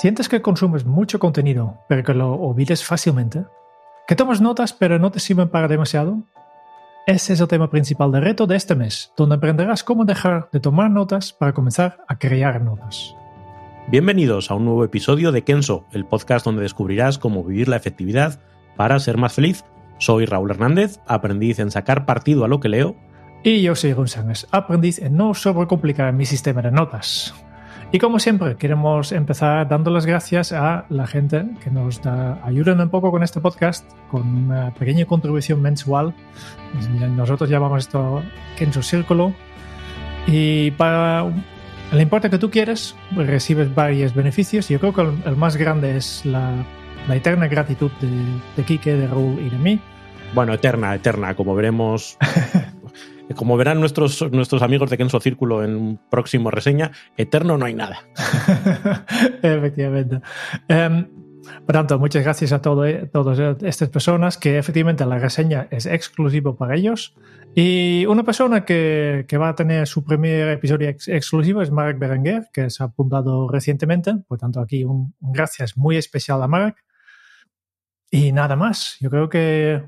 ¿Sientes que consumes mucho contenido, pero que lo olvides fácilmente? ¿Que tomas notas, pero no te sirven para demasiado? Ese es el tema principal del reto de este mes, donde aprenderás cómo dejar de tomar notas para comenzar a crear notas. Bienvenidos a un nuevo episodio de Kenso, el podcast donde descubrirás cómo vivir la efectividad para ser más feliz. Soy Raúl Hernández, aprendiz en sacar partido a lo que leo. Y yo soy González, aprendiz en no sobrecomplicar mi sistema de notas. Y como siempre, queremos empezar dando las gracias a la gente que nos da, ayudan un poco con este podcast, con una pequeña contribución mensual. Pues nosotros llamamos esto Kenzo Círculo. Y para el importe que tú quieres, recibes varios beneficios. Yo creo que el, más grande es la, la eterna gratitud de, de Quique, de Raúl y de mí. Bueno, eterna, eterna, como veremos Como verán nuestros, nuestros amigos de Kenso Círculo en próximo reseña, eterno no hay nada. Efectivamente. Um, por tanto, muchas gracias a todo, eh, todas estas personas que efectivamente la reseña es exclusivo para ellos. Y una persona que, que va a tener su primer episodio exclusivo es Mark Berenguer, que se ha apuntado recientemente. Por tanto, aquí un, un gracias muy especial a Mark. Y nada más. Yo creo que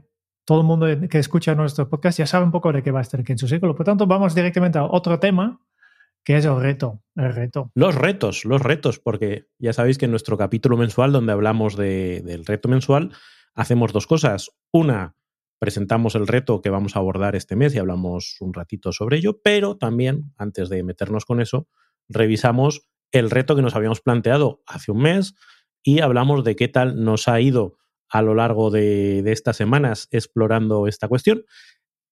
todo el mundo que escucha nuestro podcast ya sabe un poco de qué va a estar aquí en su círculo. Por tanto, vamos directamente a otro tema, que es el reto. El reto. Los retos, los retos, porque ya sabéis que en nuestro capítulo mensual, donde hablamos del reto mensual, hacemos dos cosas. Una, presentamos el reto que vamos a abordar este mes y hablamos un ratito sobre ello, pero también, antes de meternos con eso, revisamos el reto que nos habíamos planteado hace un mes y hablamos de qué tal nos ha ido a lo largo de, estas semanas explorando esta cuestión.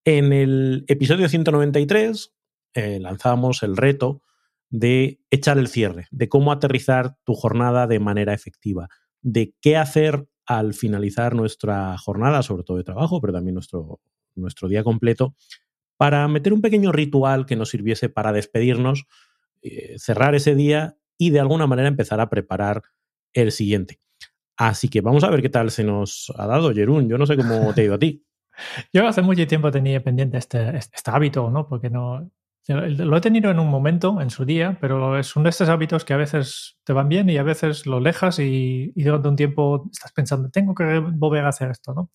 En el episodio 193 eh, lanzábamos el reto de echar el cierre, de cómo aterrizar tu jornada de manera efectiva, de qué hacer al finalizar nuestra jornada, sobre todo de trabajo, pero también nuestro, nuestro día completo, para meter un pequeño ritual que nos sirviese para despedirnos, eh, cerrar ese día y de alguna manera empezar a preparar el siguiente. Así que vamos a ver qué tal se nos ha dado, Jerún. Yo no sé cómo te ha ido a ti. Yo hace mucho tiempo tenía pendiente este, este hábito, ¿no? Porque no, lo he tenido en un momento, en su día, pero es uno de estos hábitos que a veces te van bien y a veces lo dejas y, durante un tiempo estás pensando, tengo que volver a hacer esto, ¿no?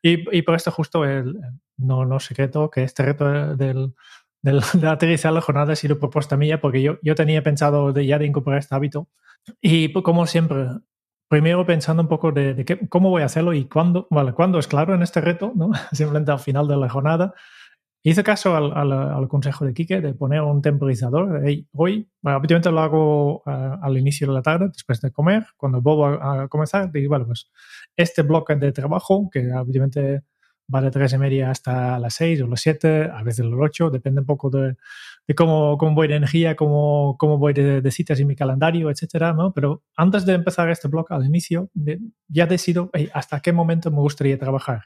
Y, por esto justo el, no, no secreto que este reto del, del, de aterrizar la jornada ha sido propuesta mía porque yo, yo tenía pensado de, ya de incorporar este hábito y como siempre primero pensando un poco de, qué, cómo voy a hacerlo y cuándo, vale, cuándo es claro en este reto, ¿no? Simplemente al final de la jornada. Hice caso al, al, consejo de Quique de poner un temporizador. hoy, bueno, habitualmente lo hago uh, al inicio de la tarde, después de comer. Cuando vuelvo a, a, comenzar, digo, bueno, pues este bloque de trabajo, que habitualmente va de tres y media hasta las seis o las siete, a veces las ocho, depende un poco de, de cómo, cómo, voy de energía, cómo, cómo voy de, de, citas en mi calendario, etcétera, ¿no? Pero antes de empezar este blog al inicio, de, ya decido hey, hasta qué momento me gustaría trabajar.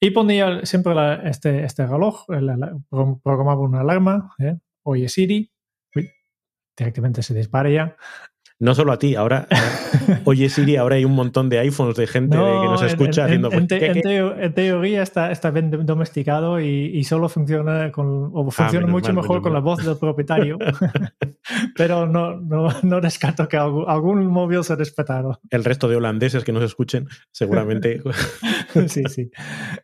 Y ponía siempre la, este, este reloj, programaba una alarma, ¿eh? oye Siri, uy, directamente se dispara ya, no solo a ti, ahora, oye Siri, ahora hay un montón de iPhones de gente que nos escucha en, haciendo... En, te, en, en, teoría está, está bien domesticado y, y solo funciona con, o funciona ah, mucho mal, mejor con la voz del propietario, pero no, no, no, descarto que algún, algún móvil se ha respetado. El resto de holandeses que nos escuchen, seguramente. sí, sí.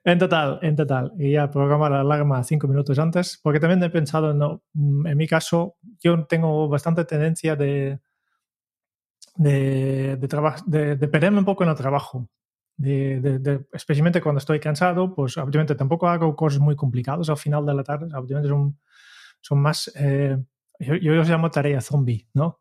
En total, en total. Y ya programar la alarma cinco minutos antes, porque también he pensado, no, en mi caso, yo tengo bastante tendencia de de, de, de, de perderme un poco en el trabajo. De, especialmente cuando estoy cansado, pues obviamente tampoco hago cosas muy complicadas al final de la tarde, obviamente son, son más, eh, yo, yo, los llamo tarea zombie, ¿no?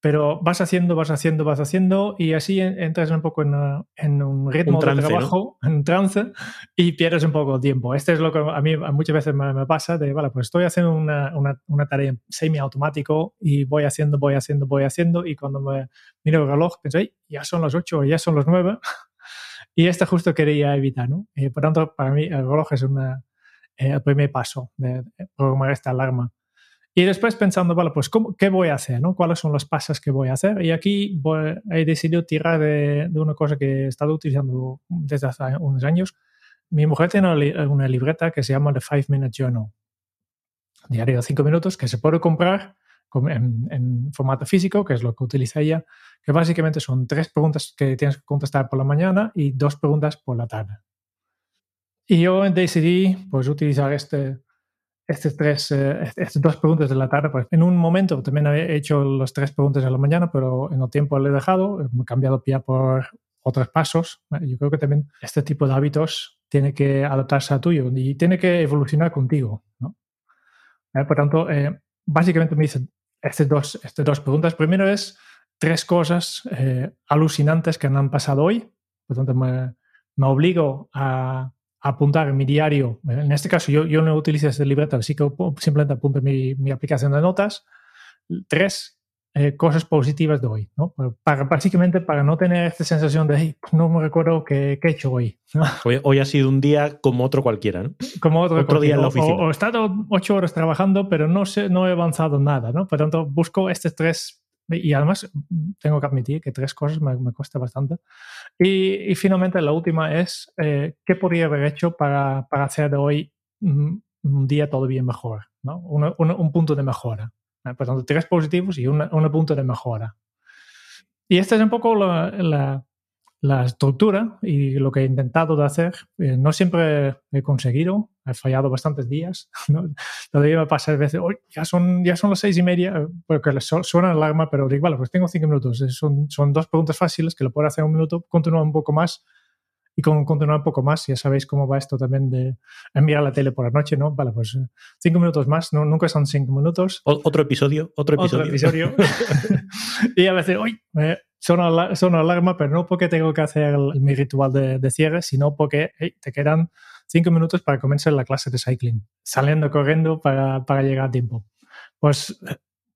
Pero vas haciendo, vas haciendo, vas haciendo y así entras un poco en, en un ritmo un trance, de trabajo, ¿no? en trance y pierdes un poco el tiempo. Este es lo que a mí muchas veces me, me pasa de, vale, pues estoy haciendo una, una, una tarea semi-automático y voy haciendo, voy haciendo, voy haciendo y cuando me miro el reloj pienso, ya son las 8 ya son las 9 y este justo quería evitar, ¿no? Y por tanto, para mí el reloj es una, eh, el primer paso de programar esta alarma. Y después pensando, vale, pues ¿cómo, ¿qué voy a hacer? ¿no? ¿Cuáles son los pasos que voy a hacer? Y aquí voy, he decidido tirar de, de, una cosa que he estado utilizando desde hace unos años. Mi mujer tiene una, libreta que se llama The Five Minute Journal. Diario de cinco minutos que se puede comprar en, formato físico, que es lo que utiliza ella, que básicamente son tres preguntas que tienes que contestar por la mañana y dos preguntas por la tarde. Y yo decidí pues, utilizar este, estas tres, eh, estas dos preguntas de la tarde. Pues en un momento también he hecho las tres preguntas de la mañana, pero en el tiempo le he dejado, he cambiado pie por otros pasos. Yo creo que también este tipo de hábitos tiene que adaptarse a tuyo y tiene que evolucionar contigo. ¿no? Eh, por tanto, eh, básicamente me dicen estas dos, estas dos preguntas. Primero es tres cosas alucinantes que me han pasado hoy. Por tanto, me, me obligo a apuntar en mi diario, en este caso yo, yo no utilizo este libreta, así que simplemente apunto mi, mi aplicación de notas, tres eh, cosas positivas de hoy, ¿no? Para, básicamente para no tener esta sensación de, pues no me recuerdo qué, he hecho hoy, hoy. hoy. ha sido un día como otro cualquiera, ¿no? Como otro, otro día en la oficina. O, he estado ocho horas trabajando, pero no, sé, no he avanzado nada, ¿no? Por tanto, busco estos tres y además tengo que admitir que tres cosas me, me cuesta bastante. Y, y, finalmente la última es, eh, ¿qué podría haber hecho para, para hacer de hoy un, día todavía mejor? ¿no? Un, un, punto de mejora. Por tanto, tres positivos y un punto de mejora. Y esta es un poco la, la, la estructura y lo que he intentado de hacer. Eh, no siempre he conseguido, he fallado bastantes días. ¿no? Todavía me pasa a veces, ya, son, ya son las seis y media, eh, porque suena la alarma, pero digo, vale, pues tengo cinco minutos. Son, son dos preguntas fáciles que lo puedo hacer un minuto, continúa un poco más y con continuar un poco más, ya sabéis cómo va esto también de enviar la tele por la noche, ¿no? Vale, pues eh, cinco minutos más, no, nunca son cinco minutos. otro episodio, otro episodio. Otro episodio. y a veces, uy, me suena, alarma, pero no porque tengo que hacer mi ritual de, cierre, sino porque te quedan cinco minutos para comenzar la clase de cycling, saliendo corriendo para, para llegar a tiempo. Pues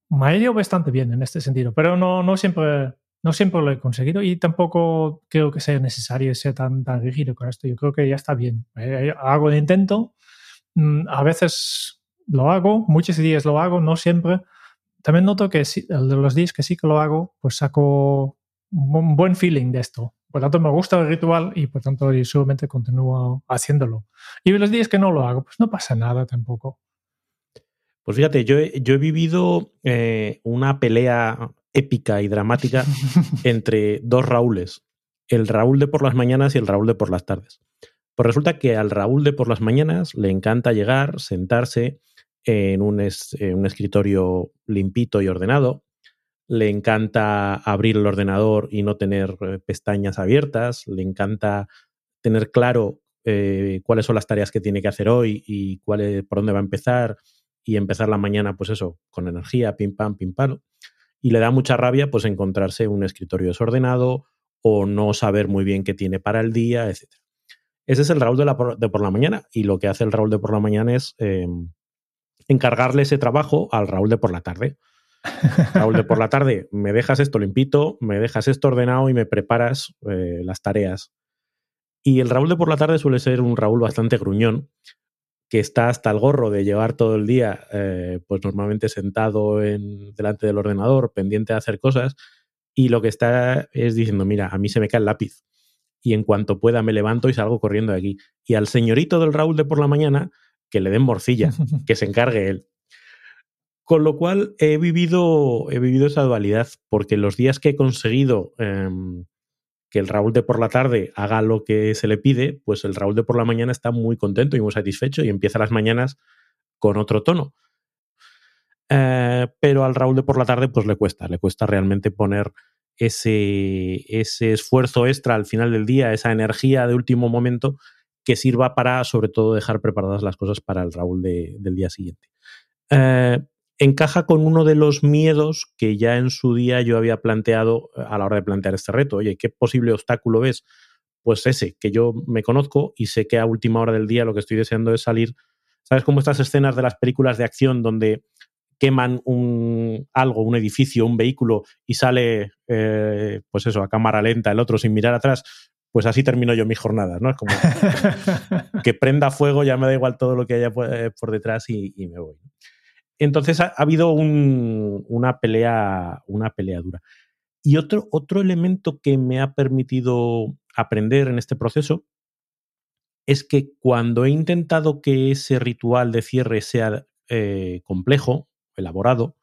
me ha ido bastante bien en este sentido, pero no, no siempre no siempre lo he conseguido y tampoco creo que sea necesario ser tan, tan rígido con esto. Yo creo que ya está bien. Eh, hago el intento, mm, a veces lo hago, muchos días lo hago, no siempre. También noto que de los días que sí que lo hago, pues saco un buen feeling de esto. Por tanto, me gusta el ritual y por tanto yo solamente continúo haciéndolo. Y los días que no lo hago, pues no pasa nada tampoco. Pues fíjate, yo he, yo he vivido eh, una pelea épica y dramática entre dos Raúles, el Raúl de por las mañanas y el Raúl de por las tardes. Pues resulta que al Raúl de por las mañanas le encanta llegar, sentarse en un, un escritorio limpito y ordenado, le encanta abrir el ordenador y no tener eh, pestañas abiertas, le encanta tener claro eh, cuáles son las tareas que tiene que hacer hoy y cuál por dónde va a empezar. Y empezar la mañana, pues eso, con energía, pim pam, pim pam. Y le da mucha rabia pues encontrarse un escritorio desordenado o no saber muy bien qué tiene para el día, etc. Ese es el Raúl de, la de por la mañana y lo que hace el Raúl de por la mañana es em, encargarle ese trabajo al Raúl de por la tarde. Raúl de por la tarde, me dejas esto limpito, me dejas esto ordenado y me preparas eh, las tareas. Y el Raúl de por la tarde suele ser un Raúl bastante gruñón, que está hasta el gorro de llevar todo el día, eh, pues normalmente sentado en, delante del ordenador, pendiente de hacer cosas, y lo que está es diciendo, mira, a mí se me cae el lápiz, y en cuanto pueda me levanto y salgo corriendo de aquí. Y al señorito del Raúl de por la mañana, que le den morcilla, que se encargue él. Con lo cual he vivido, he vivido esa dualidad, porque los días que he conseguido em, que el Raúl de por la tarde haga lo que se le pide, pues el Raúl de por la mañana está muy contento y muy satisfecho y empieza las mañanas con otro tono. Eh, pero al Raúl de por la tarde pues le cuesta, le cuesta realmente poner ese, ese esfuerzo extra al final del día, esa energía de último momento que sirva para sobre todo dejar preparadas las cosas para el Raúl del día siguiente. Eh, encaja con uno de los miedos que ya en su día yo había planteado eh, a la hora de plantear este reto. Oye, ¿qué posible obstáculo ves? Pues ese, que yo me conozco y sé que a última hora del día lo que estoy deseando es salir. ¿Sabes cómo estas escenas de las películas de acción donde queman un algo, un edificio, un vehículo y sale, eh, pues eso, a cámara lenta el otro sin mirar atrás? Pues así termino yo mis jornadas, ¿no? Es como que prenda fuego, ya me da igual todo lo que haya por, eh, detrás y, y me voy. Entonces ha, habido una, pelea, una pelea dura. Y otro, otro elemento que me ha permitido aprender en este proceso es que cuando he intentado que ese ritual de cierre sea eh, complejo, elaborado,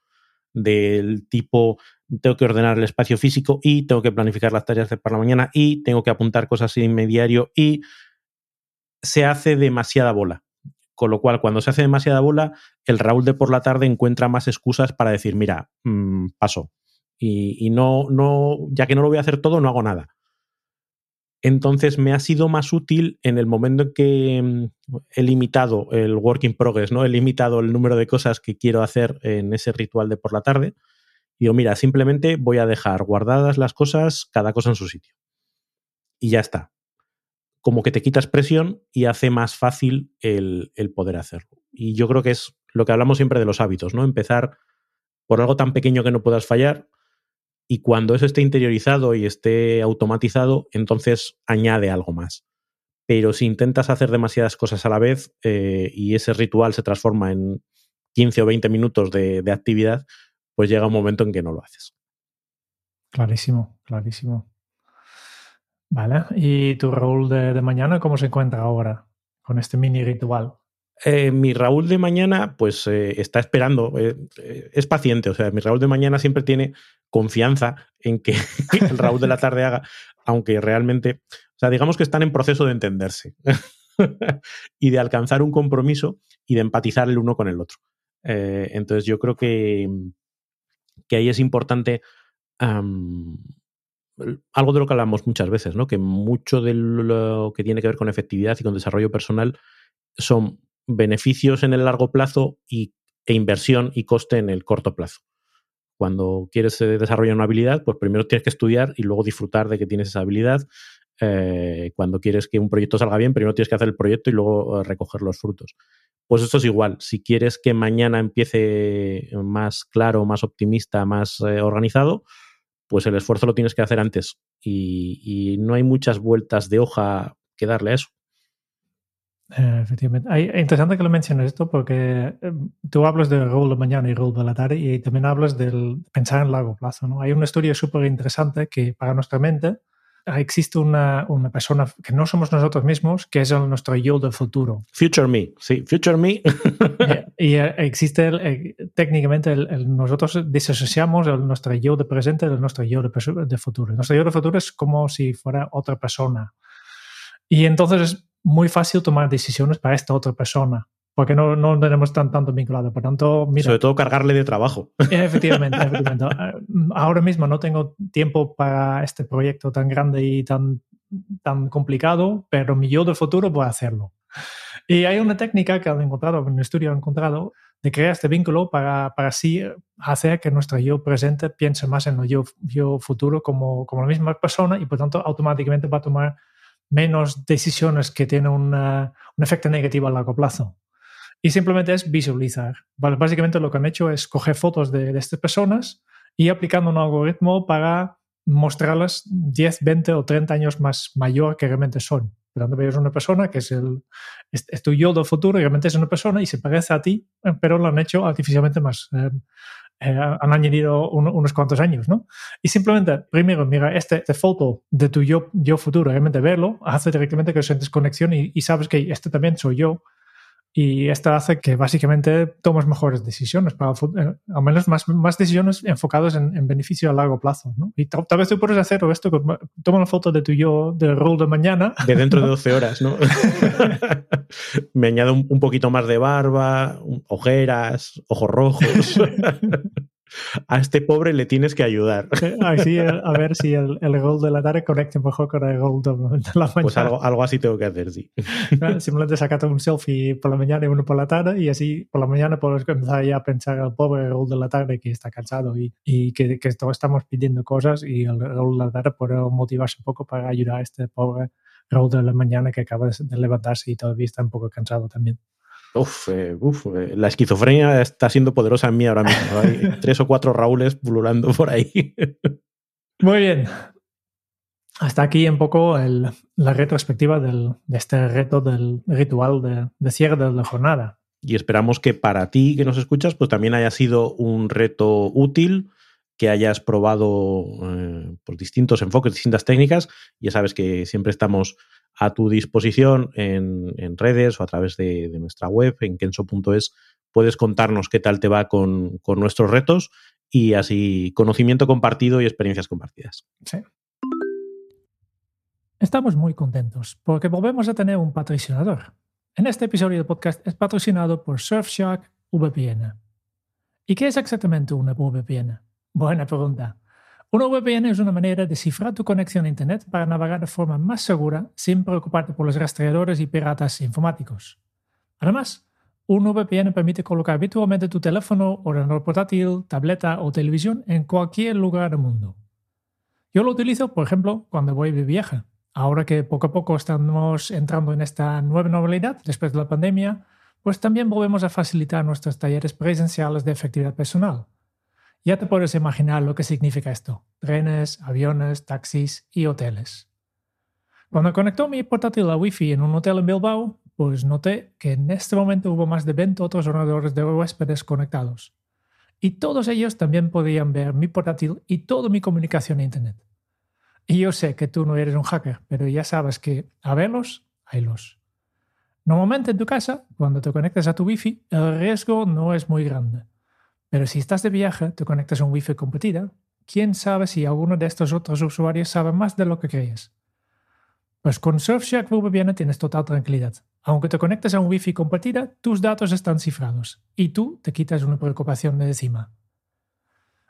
del tipo tengo que ordenar el espacio físico y tengo que planificar las tareas de para la mañana y tengo que apuntar cosas en diario y se hace demasiada bola. Con lo cual, cuando se hace demasiada bola, el Raúl de por la tarde encuentra más excusas para decir, mira, mm, paso. Y, y, no, no, ya que no lo voy a hacer todo, no hago nada. Entonces me ha sido más útil en el momento en que mm, he limitado el work in progress, ¿no? He limitado el número de cosas que quiero hacer en ese ritual de por la tarde. Y digo, mira, simplemente voy a dejar guardadas las cosas, cada cosa en su sitio. Y ya está. Como que te quitas presión y hace más fácil el, el poder hacerlo. Y yo creo que es lo que hablamos siempre de los hábitos, ¿no? Empezar por algo tan pequeño que no puedas fallar y cuando eso esté interiorizado y esté automatizado, entonces añade algo más. Pero si intentas hacer demasiadas cosas a la vez eh, y ese ritual se transforma en 15 o 20 minutos de, actividad, pues llega un momento en que no lo haces. Clarísimo, clarísimo. Vale, ¿y tu de, de mañana cómo se encuentra ahora con este mini ritual? Eh, mi Raúl de mañana, pues eh, está esperando, eh, es paciente, o sea, mi Raúl de mañana siempre tiene confianza en que el Raúl de la tarde haga, aunque realmente, o sea, digamos que están en proceso de entenderse y de alcanzar un compromiso y de empatizar el uno con el otro. entonces yo creo que, que ahí es importante algo de lo que hablamos muchas veces, ¿no? Que mucho de lo que tiene que ver con efectividad y con desarrollo personal son beneficios en el largo plazo y, e inversión y coste en el corto plazo. Cuando quieres eh, desarrollar una habilidad, pues primero tienes que estudiar y luego disfrutar de que tienes esa habilidad. Eh, cuando quieres que un proyecto salga bien, primero tienes que hacer el proyecto y luego eh, recoger los frutos. Pues esto es igual. Si quieres que mañana empiece más claro, más optimista, más organizado, pues el esfuerzo lo tienes que hacer antes. y no hay muchas vueltas de hoja que darle a eso. Eh, efectivamente. Es interesante que lo menciones esto porque eh, tú hablas del rol de mañana y rol de la tarde y también hablas del pensar en largo plazo. ¿no? Hay un estudio súper interesante que para nuestra mente existe una, una, persona que no somos nosotros mismos, que es el, nuestro yo del futuro. Future me, sí, future me. y, eh, existe técnicamente nosotros disociamos nuestro yo de presente de nuestro yo de, de futuro. Nuestro yo de futuro es como si fuera otra persona. Y entonces muy fácil tomar decisiones para esta otra persona, porque no, no tenemos tan, tanto vinculado. Por tanto, mira, Sobre todo cargarle de trabajo. Efectivamente, efectivamente. Ahora mismo no tengo tiempo para este proyecto tan grande y tan, tan complicado, pero mi yo del futuro puede hacerlo. Y hay una técnica que han encontrado, en un estudio han encontrado, de crear este vínculo para, para así hacer que nuestro yo presente piense más en el yo, yo futuro como, como la misma persona y por tanto automáticamente va a tomar menos decisiones que tienen un efecto negativo a largo plazo. Y simplemente es visualizar. Básicamente lo que han hecho es coger fotos de, estas personas y aplicando un algoritmo para mostrarlas 10, 20 o 30 años más mayor que realmente son. Por tanto, ves una persona que es, el, es, tu yo del futuro y realmente es una persona y se parece a ti, pero lo han hecho artificialmente más, eh, eh, han añadido unos cuantos años, ¿no? Y simplemente, primero, mira, esta este foto de tu yo, futuro, realmente verlo, hace directamente que sientes conexión y sabes que este también soy yo y esto hace que básicamente tomes mejores decisiones, para eh, al menos más, más decisiones enfocadas en, beneficio a largo plazo. ¿no? Y tal, vez tú puedes hacer esto, toma una foto de tu yo del rol de mañana. De dentro de 12 horas, ¿no? Me añado un, un, poquito más de barba, ojeras, ojos rojos. a este pobre le tienes que ayudar. Así, a ver si el, el gol de la tarde conecta mejor con el gol de la mañana. Pues algo, algo así tengo que hacer, sí. Simplemente sacate un selfie por la mañana y uno por la tarde y así por la mañana puedes empezar ya a pensar al pobre gol de la tarde que está cansado y, y que, que todos estamos pidiendo cosas y el gol de la tarde puede motivarse un poco para ayudar a este pobre gol de la mañana que acaba de levantarse y todavía está un poco cansado también. Uf, eh, uf, eh, la esquizofrenia está siendo poderosa en mí ahora mismo. Hay tres o cuatro Raúles pululando por ahí. Muy bien. Hasta aquí un poco el, la retrospectiva del, de este reto del ritual de, de, cierre de la jornada. Y esperamos que para ti que nos escuchas, pues también haya sido un reto útil, que hayas probado eh, por distintos enfoques, distintas técnicas. Ya sabes que siempre estamos a tu disposición en, redes o a través de, de nuestra web, en kenso.es. Puedes contarnos qué tal te va con, con, nuestros retos y así conocimiento compartido y experiencias compartidas. Sí. Estamos muy contentos porque volvemos a tener un patrocinador. En este episodio del podcast es patrocinado por Surfshark VPN. ¿Y qué es exactamente una VPN? Buena pregunta. Una VPN es una manera de cifrar tu conexión a Internet para navegar de forma más segura sin preocuparte por los rastreadores y piratas informáticos. Además, un VPN permite colocar virtualmente tu teléfono, ordenador portátil, tableta o televisión en cualquier lugar del mundo. Yo lo utilizo, por ejemplo, cuando voy de viaje ahora que poco a poco estamos entrando en esta nueva normalidad después de la pandemia, pues también volvemos a facilitar nuestros talleres presenciales de efectividad personal. Ya te puedes imaginar lo que significa esto. Trenes, aviones, taxis y hoteles. Cuando conectó mi portátil a Wi-Fi en un hotel en Bilbao, pues noté que en este momento hubo más de 20 otros ordenadores de huéspedes conectados. Y todos ellos también podían ver mi portátil y toda mi comunicación a Internet. Y yo sé que tú no eres un hacker, pero ya sabes que a verlos, haylos. Normalmente en tu casa, cuando te conectas a tu Wi-Fi, el riesgo no es muy grande. Pero si estás de viaje, te conectas a un Wi-Fi competida, quién sabe si alguno de estos otros usuarios sabe más de lo que crees. Pues con Surfshark VPN tienes total tranquilidad. Aunque te conectes a un Wi-Fi compartida, tus datos están cifrados y tú te quitas una preocupación de encima.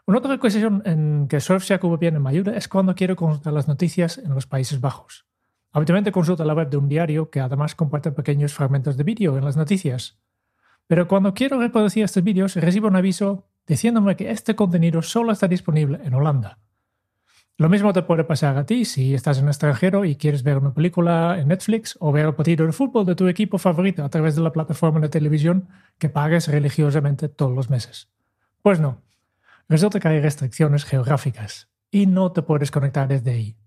Una otra cuestión en que Surfshark VPN me ayuda es cuando quiero consultar las noticias en los Países Bajos. Habitualmente consulto la web de un diario que además comparte pequeños fragmentos de vídeo en las noticias. Pero cuando quiero reproducir estos vídeos recibo un aviso diciéndome que este contenido solo está disponible en Holanda. Lo mismo te puede pasar a ti si estás en extranjero y quieres ver una película en Netflix o ver el partido de fútbol de tu equipo favorito a través de la plataforma de televisión que pagues religiosamente todos los meses. Pues no, resulta que hay restricciones geográficas y no te puedes conectar desde ahí.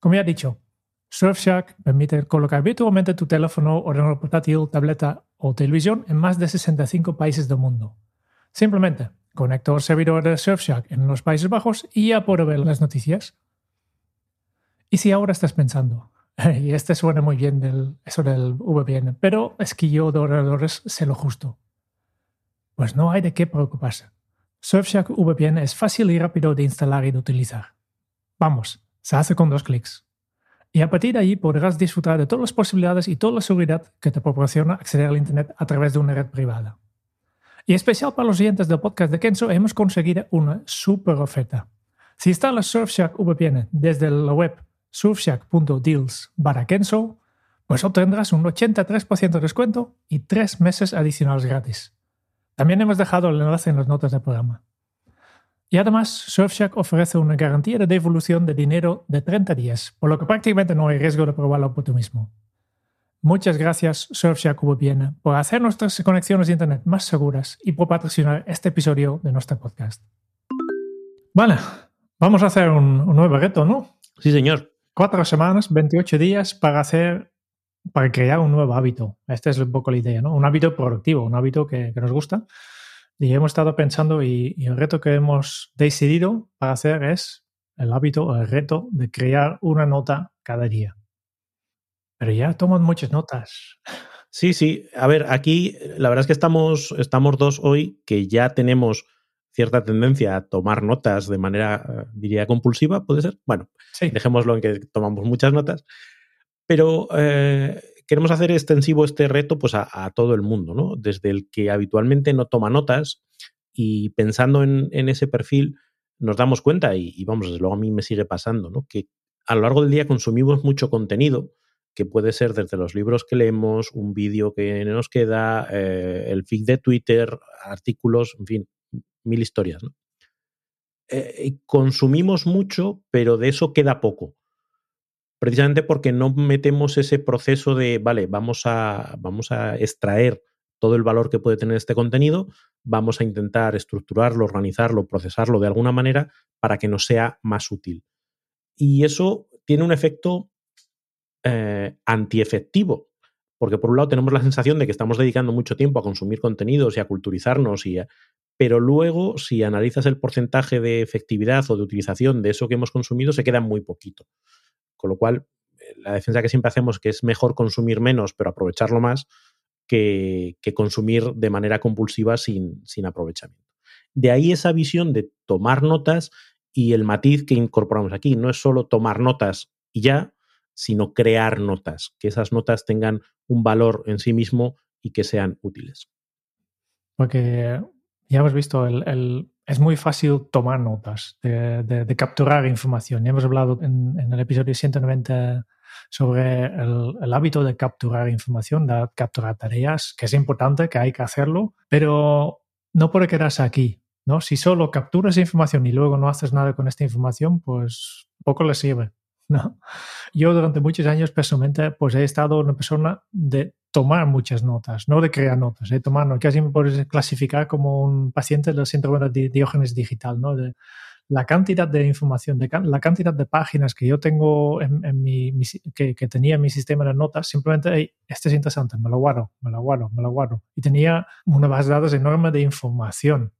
Como ya he dicho, Surfshark permite colocar virtualmente tu teléfono, ordenador portátil, tableta o televisión en más de 65 países del mundo. Simplemente conecto el servidor de Surfshark en los Países Bajos y ya puedo ver las noticias. Y si ahora estás pensando, y este suena muy bien del, eso del VPN, pero es que yo de ordenadores sé lo justo. Pues no hay de qué preocuparse. Surfshark VPN es fácil y rápido de instalar y de utilizar. Vamos, se hace con dos clics. Y a partir de ahí podrás disfrutar de todas las posibilidades y toda la seguridad que te proporciona acceder al Internet a través de una red privada. Y especial para los oyentes del podcast de Kenzo, hemos conseguido una super oferta. Si instalas Surfshark VPN desde la web surfshark.deals para Kenzo, pues obtendrás un 83% de descuento y tres meses adicionales gratis. También hemos dejado el enlace en las notas del programa. Y además, Surfshark ofrece una garantía de devolución de dinero de 30 días, por lo que prácticamente no hay riesgo de probarlo por tú mismo. Muchas gracias, Surfshark VPN, por hacer nuestras conexiones de Internet más seguras y por patrocinar este episodio de nuestro podcast. Vale, vamos a hacer un, un nuevo reto, ¿no? Sí, señor. Cuatro semanas, 28 días para hacer para crear un nuevo hábito. Esta es un poco la idea, ¿no? Un hábito productivo, un hábito que, nos gusta. Y hemos estado pensando y, el reto que hemos decidido para hacer es el hábito, el reto de crear una nota cada día. Pero ya toman muchas notas. Sí, sí. A ver, aquí la verdad es que estamos, estamos dos hoy que ya tenemos cierta tendencia a tomar notas de manera, eh, diría, compulsiva, ¿puede ser? Bueno, dejémoslo en que tomamos muchas notas pero eh, queremos hacer extensivo este reto pues, a, todo el mundo, ¿no? Desde el que habitualmente no toma notas y pensando en, ese perfil nos damos cuenta, y, vamos, desde luego a mí me sigue pasando, ¿no? Que a lo largo del día consumimos mucho contenido, que puede ser desde los libros que leemos, un vídeo que nos queda, eh, el feed de Twitter, artículos, en fin, mil historias. Eh, consumimos mucho, pero de eso queda poco precisamente porque no metemos ese proceso de, vale, vamos a, vamos a extraer todo el valor que puede tener este contenido, vamos a intentar estructurarlo, organizarlo, procesarlo de alguna manera para que nos sea más útil. Y eso tiene un efecto eh, antiefectivo, porque por un lado tenemos la sensación de que estamos dedicando mucho tiempo a consumir contenidos y a culturizarnos, y pero luego si analizas el porcentaje de efectividad o de utilización de eso que hemos consumido, se queda muy poquito. Con lo cual, eh, la defensa que siempre hacemos que es mejor consumir menos, pero aprovecharlo más, que, consumir de manera compulsiva sin, sin aprovechamiento. De ahí esa visión de tomar notas y el matiz que incorporamos aquí. No es solo tomar notas y ya, sino crear notas, que esas notas tengan un valor en sí mismo y que sean útiles. Porque ya hemos visto, el, es muy fácil tomar notas, de, capturar información. Hemos hablado en, el episodio 190 sobre el, hábito de capturar información, de capturar tareas, que es importante, que hay que hacerlo, pero no puede quedarse aquí. ¿no? Si solo capturas información y luego no haces nada con esta información, pues poco le sirve. ¿No? Yo durante muchos años personalmente pues he estado una persona de tomar muchas notas, no de crear notas, de tomar notas. Casi me puedes clasificar como un paciente del síndrome de Diógenes digital, ¿no? La cantidad de información, de la cantidad de páginas que yo tengo en, mi, que, tenía en mi sistema de notas, simplemente, hey, este es interesante, me lo guardo, me lo guardo, me lo guardo. Y tenía una base de datos enorme de información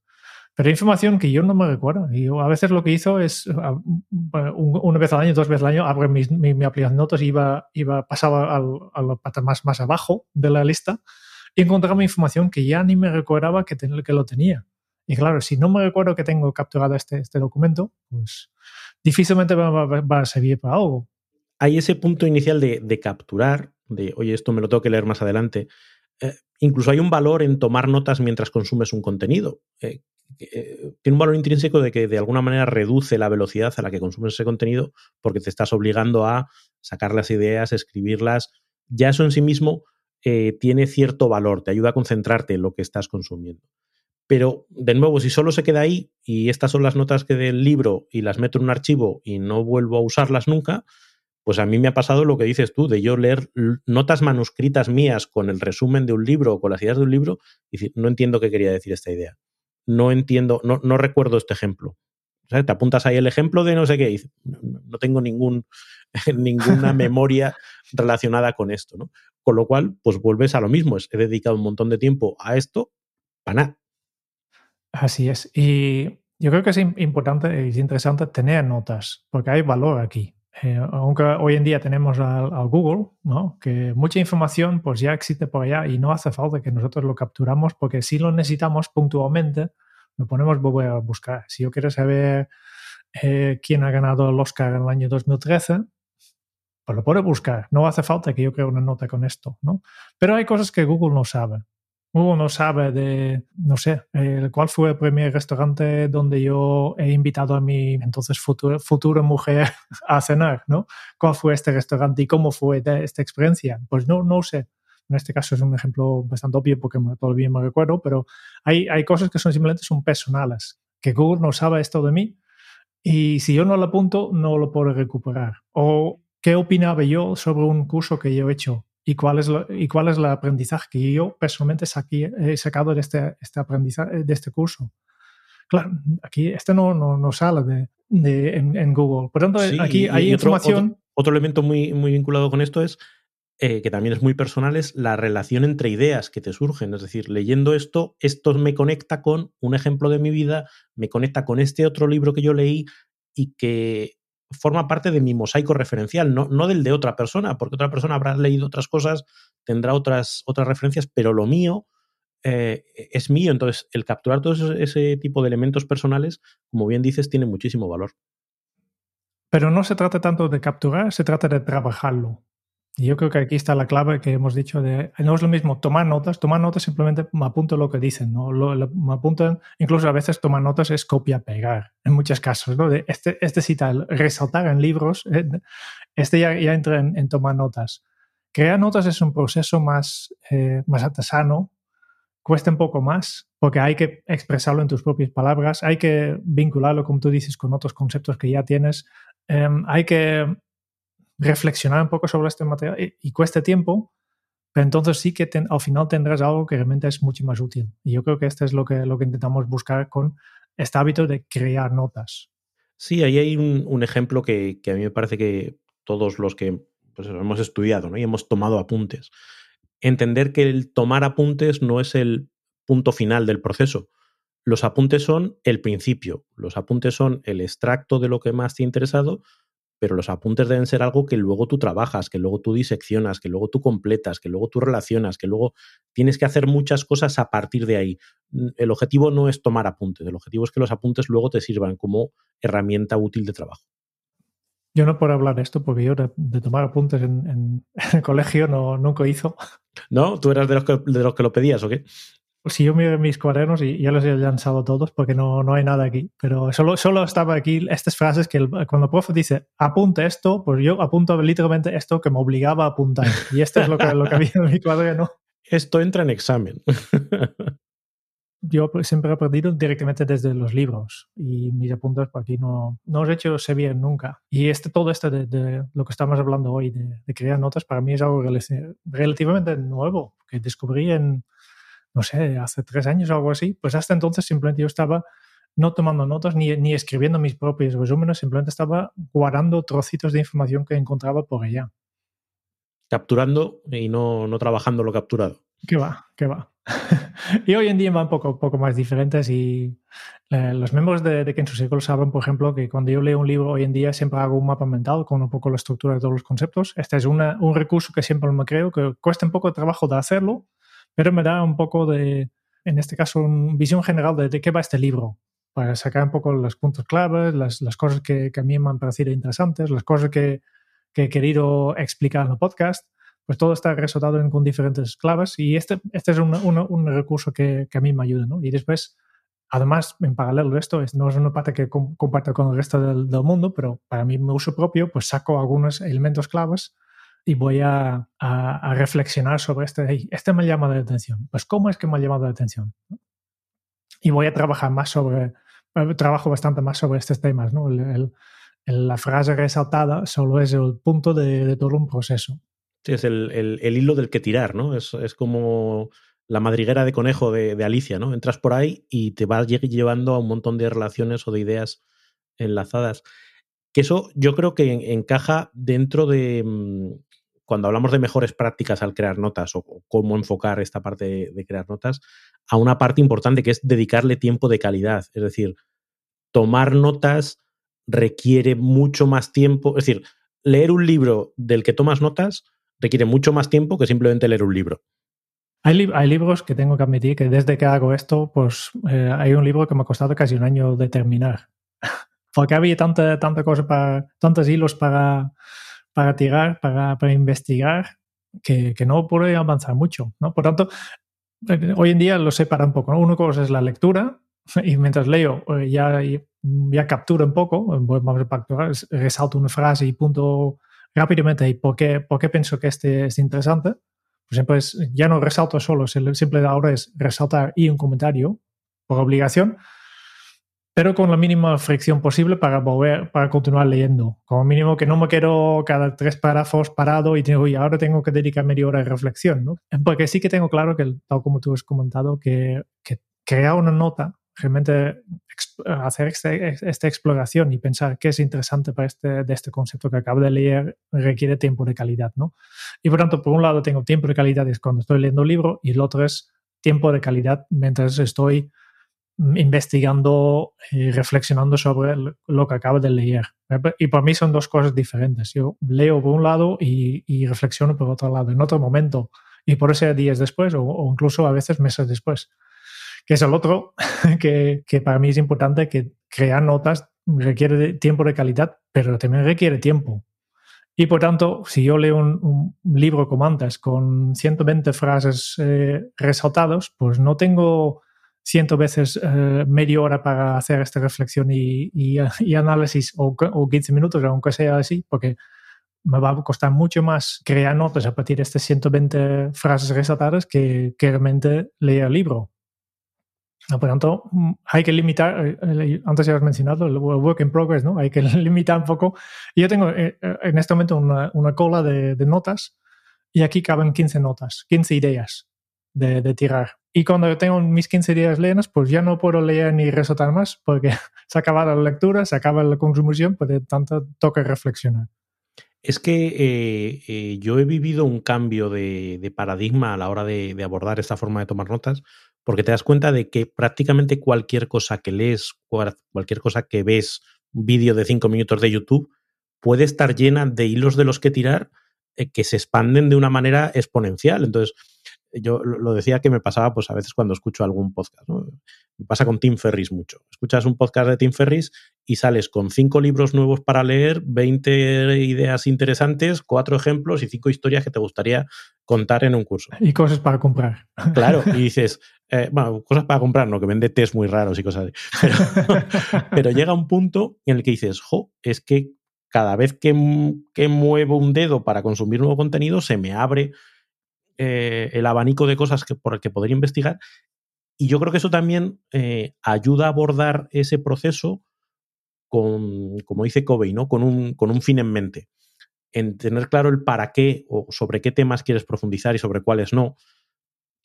pero hay información que yo no me recuerdo. Y a veces lo que hizo es, una vez al año, dos veces al año, abro mi, aplicación de notas y iba, iba, pasaba a la parte más, más abajo de la lista y encontraba información que ya ni me recordaba que, que lo tenía. Y claro, si no me recuerdo que tengo capturado este, este documento, pues difícilmente va, a servir para algo. Hay ese punto inicial de, de, capturar, de, oye, esto me lo tengo que leer más adelante. Eh, incluso hay un valor en tomar notas mientras consumes un contenido. Eh, eh, tiene un valor intrínseco de que de alguna manera reduce la velocidad a la que consumes ese contenido porque te estás obligando a sacar las ideas, escribirlas. Ya eso en sí mismo eh, tiene cierto valor, te ayuda a concentrarte en lo que estás consumiendo. Pero, de nuevo, si solo se queda ahí y estas son las notas que del libro y las meto en un archivo y no vuelvo a usarlas nunca, pues a mí me ha pasado lo que dices tú, de yo leer notas manuscritas mías con el resumen de un libro o con las ideas de un libro y decir, no entiendo qué quería decir esta idea no entiendo, no, no recuerdo este ejemplo. Te apuntas ahí el ejemplo de no sé qué, y no, tengo ningún, ninguna memoria relacionada con esto, ¿no? Con lo cual, pues vuelves a lo mismo, he dedicado un montón de tiempo a esto, para nada. Así es. Y yo creo que es importante y es interesante tener notas, porque hay valor aquí. Eh, aunque hoy en día tenemos al, Google, ¿no? que mucha información pues ya existe por allá y no hace falta que nosotros lo capturamos porque si lo necesitamos puntualmente, lo ponemos volver a buscar. Si yo quiero saber eh, quién ha ganado el Oscar en el año 2013, pues lo puedo buscar. No hace falta que yo cree una nota con esto, ¿no? Pero hay cosas que Google no sabe no sabe de, no sé, cuál fue el primer restaurante donde yo he invitado a mi entonces futura, futura mujer a cenar, ¿no? ¿Cuál fue este restaurante y cómo fue esta experiencia? Pues no, no sé. En este caso es un ejemplo bastante obvio porque todavía me recuerdo, pero hay, hay cosas que son simplemente son personales, que Google no sabe esto de mí y si yo no lo apunto, no lo puedo recuperar. O qué opinaba yo sobre un curso que yo he hecho y cuál es, y cuál es el aprendizaje que yo personalmente he sacado de este, este aprendizaje, de este curso. Claro, aquí este no, no, no sale de, en, Google. Por tanto, aquí hay información. Otro, elemento muy, muy vinculado con esto es eh, que también es muy personal, es la relación entre ideas que te surgen. Es decir, leyendo esto, esto me conecta con un ejemplo de mi vida, me conecta con este otro libro que yo leí y que forma parte de mi mosaico referencial, no, no, del de otra persona, porque otra persona habrá leído otras cosas, tendrá otras, otras referencias, pero lo mío eh, es mío. Entonces, el capturar todo ese tipo de elementos personales, como bien dices, tiene muchísimo valor. Pero no se trata tanto de capturar, se trata de trabajarlo. Y yo creo que aquí está la clave que hemos dicho de, no es lo mismo tomar notas, tomar notas simplemente me apunto lo que dicen, ¿no? Lo, me apuntan, incluso a veces tomar notas es copia-pegar, en muchos casos, ¿no? De este, este cita, resaltar en libros, eh, este ya, ya entra en, tomar notas. Crear notas es un proceso más, eh, más artesano, cuesta un poco más, porque hay que expresarlo en tus propias palabras, hay que vincularlo, como tú dices, con otros conceptos que ya tienes, em, hay que reflexionar un poco sobre este material y, cueste tiempo, pero entonces sí que al final tendrás algo que realmente es mucho más útil. Y yo creo que este es lo que, lo que intentamos buscar con este hábito de crear notas. Sí, ahí hay un, ejemplo que, a mí me parece que todos los que pues, hemos estudiado ¿no? y hemos tomado apuntes, entender que el tomar apuntes no es el punto final del proceso. Los apuntes son el principio, los apuntes son el extracto de lo que más te ha interesado, pero los apuntes deben ser algo que luego tú trabajas, que luego tú diseccionas, que luego tú completas, que luego tú relacionas, que luego tienes que hacer muchas cosas a partir de ahí. el objetivo no es tomar apuntes, el objetivo es que los apuntes luego te sirvan como herramienta útil de trabajo. Yo no puedo hablar de esto porque yo de, tomar apuntes en, el colegio no, nunca hizo. ¿No? ¿Tú eras de los que, de los que lo pedías o qué? Si yo miro mis cuadernos y ya los he lanzado todos porque no, no hay nada aquí, pero solo, solo estaba aquí estas frases que cuando el profe dice apunte esto, pues yo apunto literalmente esto que me obligaba a apuntar. Y esto es lo que, lo que había en mi cuaderno. Esto entra en examen. yo pues, siempre he aprendido directamente desde los libros y mis apuntes por aquí no, no he hecho sé bien nunca. Y este, todo esto de, lo que estamos hablando hoy, de, de, crear notas, para mí es algo relativamente nuevo, que descubrí en, no sé, hace tres años o algo así. Pues hasta entonces simplemente yo estaba no tomando notas ni, ni escribiendo mis propios resúmenes, simplemente estaba guardando trocitos de información que encontraba por allá. Capturando y no, no trabajando lo capturado. ¿Qué va? ¿Qué va? y hoy en día van un poco, poco más diferentes y eh, los miembros de, de Kenzo Circle saben, por ejemplo, que cuando yo leo un libro hoy en día siempre hago un mapa mental con un poco la estructura de todos los conceptos. Este es una, un recurso que siempre me creo, que cuesta un poco de trabajo de hacerlo, pero me da un poco de, en este caso, una visión general de, de qué va este libro, para sacar un poco los puntos claves, las, las cosas que, que, a mí me han parecido interesantes, las cosas que, que he querido explicar en el podcast pues todo está resaltado con diferentes claves y este, este es un, un, recurso que, que, a mí me ayuda. ¿no? Y después, además, en paralelo a esto, no es una parte que comparto con el resto del, del, mundo, pero para mí mi uso propio, pues saco algunos elementos claves y voy a, a, reflexionar sobre este. Este me llama la atención. Pues, ¿cómo es que me ha llamado la atención? Y voy a trabajar más sobre, eh, trabajo bastante más sobre estos temas. ¿no? El, la frase resaltada solo es el punto de, todo un proceso. Sí, es el, el, hilo del que tirar, ¿no? Es, es como la madriguera de conejo de, de, Alicia, ¿no? Entras por ahí y te vas llevando a un montón de relaciones o de ideas enlazadas. Que eso yo creo que encaja dentro de mm, cuando hablamos de mejores prácticas al crear notas o, cómo enfocar esta parte de, crear notas, a una parte importante que es dedicarle tiempo de calidad. Es decir, tomar notas requiere mucho más tiempo. Es decir, leer un libro del que tomas notas requiere mucho más tiempo que simplemente leer un libro. Hay, li hay libros que tengo que admitir que desde que hago esto, pues eh, hay un libro que me ha costado casi un año de terminar. Porque había tanta, tanta cosa para, tantos hilos para, para tirar, para, para investigar, que, que, no pude avanzar mucho. ¿no? Por tanto, eh, hoy en día lo separa un poco. ¿no? Una cosa es la lectura, y mientras leo eh, ya, ya captura un poco, vamos a capturar, resalto una frase y punto rápidamente y por qué, por qué pienso que este es interesante. Por ejemplo, es, ya no resalto solo, simple ahora es resaltar y un comentario por obligación, pero con la mínima fricción posible para volver, para continuar leyendo. Como mínimo que no me quedo cada tres párrafos parado y digo, y ahora tengo que dedicar media hora de reflexión, ¿no? Porque sí que tengo claro que, tal como tú has comentado, que, que crear una nota realmente hacer este, esta exploración y pensar qué es interesante para este, de este concepto que acabo de leer requiere tiempo de calidad, ¿no? Y por tanto, por un lado tengo tiempo de calidad es cuando estoy leyendo un libro y el otro es tiempo de calidad mientras estoy investigando y reflexionando sobre lo que acabo de leer. Y para mí son dos cosas diferentes. Yo leo por un lado y, y reflexiono por otro lado, en otro momento. Y por ese días después o, incluso a veces meses después que es el otro que, que, para mí es importante, que crear notas requiere tiempo de calidad, pero también requiere tiempo. Y por tanto, si yo leo un, un libro como antes con 120 frases eh, resaltadas, pues no tengo 100 veces eh, media hora para hacer esta reflexión y, análisis o, o 15 minutos, aunque sea así, porque me va a costar mucho más crear notas a partir de estas 120 frases resaltadas que, realmente leer el libro. Por lo tanto, mm, hay que limitar, eh, antes ya has mencionado, el work in progress, ¿no? Hay que limitar un poco. Yo tengo eh, en este momento una, cola de, notas y aquí caben 15 notas, 15 ideas de, de, tirar. Y cuando tengo mis 15 ideas llenas, pues ya no puedo leer ni resaltar más porque se acaba la lectura, se acaba la consumición, por pues tanto toca reflexionar. Es que eh, eh, yo he vivido un cambio de, de paradigma a la hora de, de, abordar esta forma de tomar notas, porque te das cuenta de que prácticamente cualquier cosa que lees, cualquier cosa que ves, un vídeo de cinco minutos de YouTube, puede estar llena de hilos de los que tirar eh, que se expanden de una manera exponencial. Entonces, yo lo decía que me pasaba pues a veces cuando escucho algún podcast, ¿no? Me pasa con Tim Ferris mucho. Escuchas un podcast de Tim Ferris y sales con cinco libros nuevos para leer, 20 ideas interesantes, cuatro ejemplos y cinco historias que te gustaría contar en un curso. Y cosas para comprar. Claro, y dices, eh, bueno, cosas para comprar, no, que vende test muy raros y cosas así. Pero, pero, llega un punto en el que dices, jo, es que cada vez que, que muevo un dedo para consumir nuevo contenido, se me abre eh, el abanico de cosas que, por el que podría investigar. Y yo creo que eso también eh, ayuda a abordar ese proceso con, como dice Covey, ¿no? con, un, con un fin en mente. En tener claro el para qué o sobre qué temas quieres profundizar y sobre cuáles no.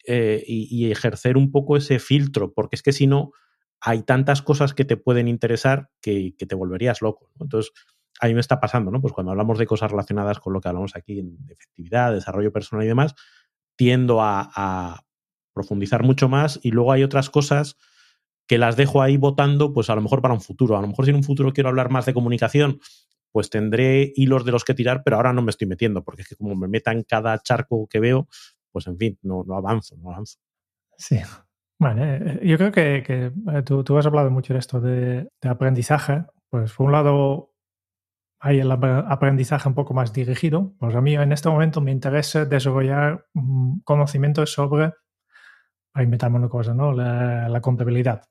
Eh, y, ejercer un poco ese filtro, porque es que si no, hay tantas cosas que te pueden interesar que, te volverías loco. Entonces, a mí me está pasando, ¿no? Pues cuando hablamos de cosas relacionadas con lo que hablamos aquí, en efectividad, desarrollo personal y demás, tiendo a, profundizar mucho más y luego hay otras cosas que las dejo ahí votando, pues a lo mejor para un futuro. A lo mejor si en un futuro quiero hablar más de comunicación, pues tendré hilos de los que tirar, pero ahora no me estoy metiendo, porque es que como me meta en cada charco que veo, pues en fin, no, no avanzo, no avanzo. Sí. Vale, eh, yo creo que, eh, tú, tú, has hablado mucho de esto de, de aprendizaje. Pues por un lado, hay el aprendizaje un poco más dirigido. Pues a mí en este momento me interesa desarrollar mm, conocimientos sobre, para inventarme una cosa, ¿no? La, contabilidad.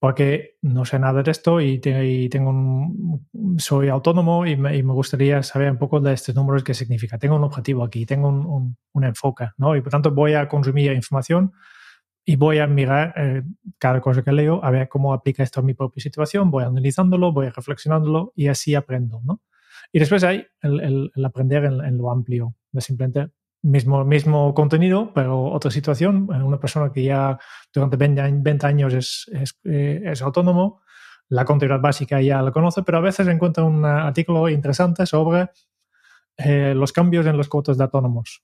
Porque no sé nada de esto y, tengo un, soy autónomo y me, gustaría saber un poco de estos números qué significa. Tengo un objetivo aquí, tengo un, un enfoque, ¿no? Y por tanto voy a consumir información y voy a mirar eh, cada cosa que leo a ver cómo aplica esto a mi propia situación, voy analizándolo, voy reflexionándolo y así aprendo, ¿no? Y después hay el, el, aprender en, lo amplio, de simplemente mismo, mismo contenido, pero otra situación, eh, una persona que ya durante 20, años es, es, eh, es, autónomo, la contabilidad básica ya la conoce, pero a veces encuentra un artículo interesante sobre los cambios en los cuotas de autónomos,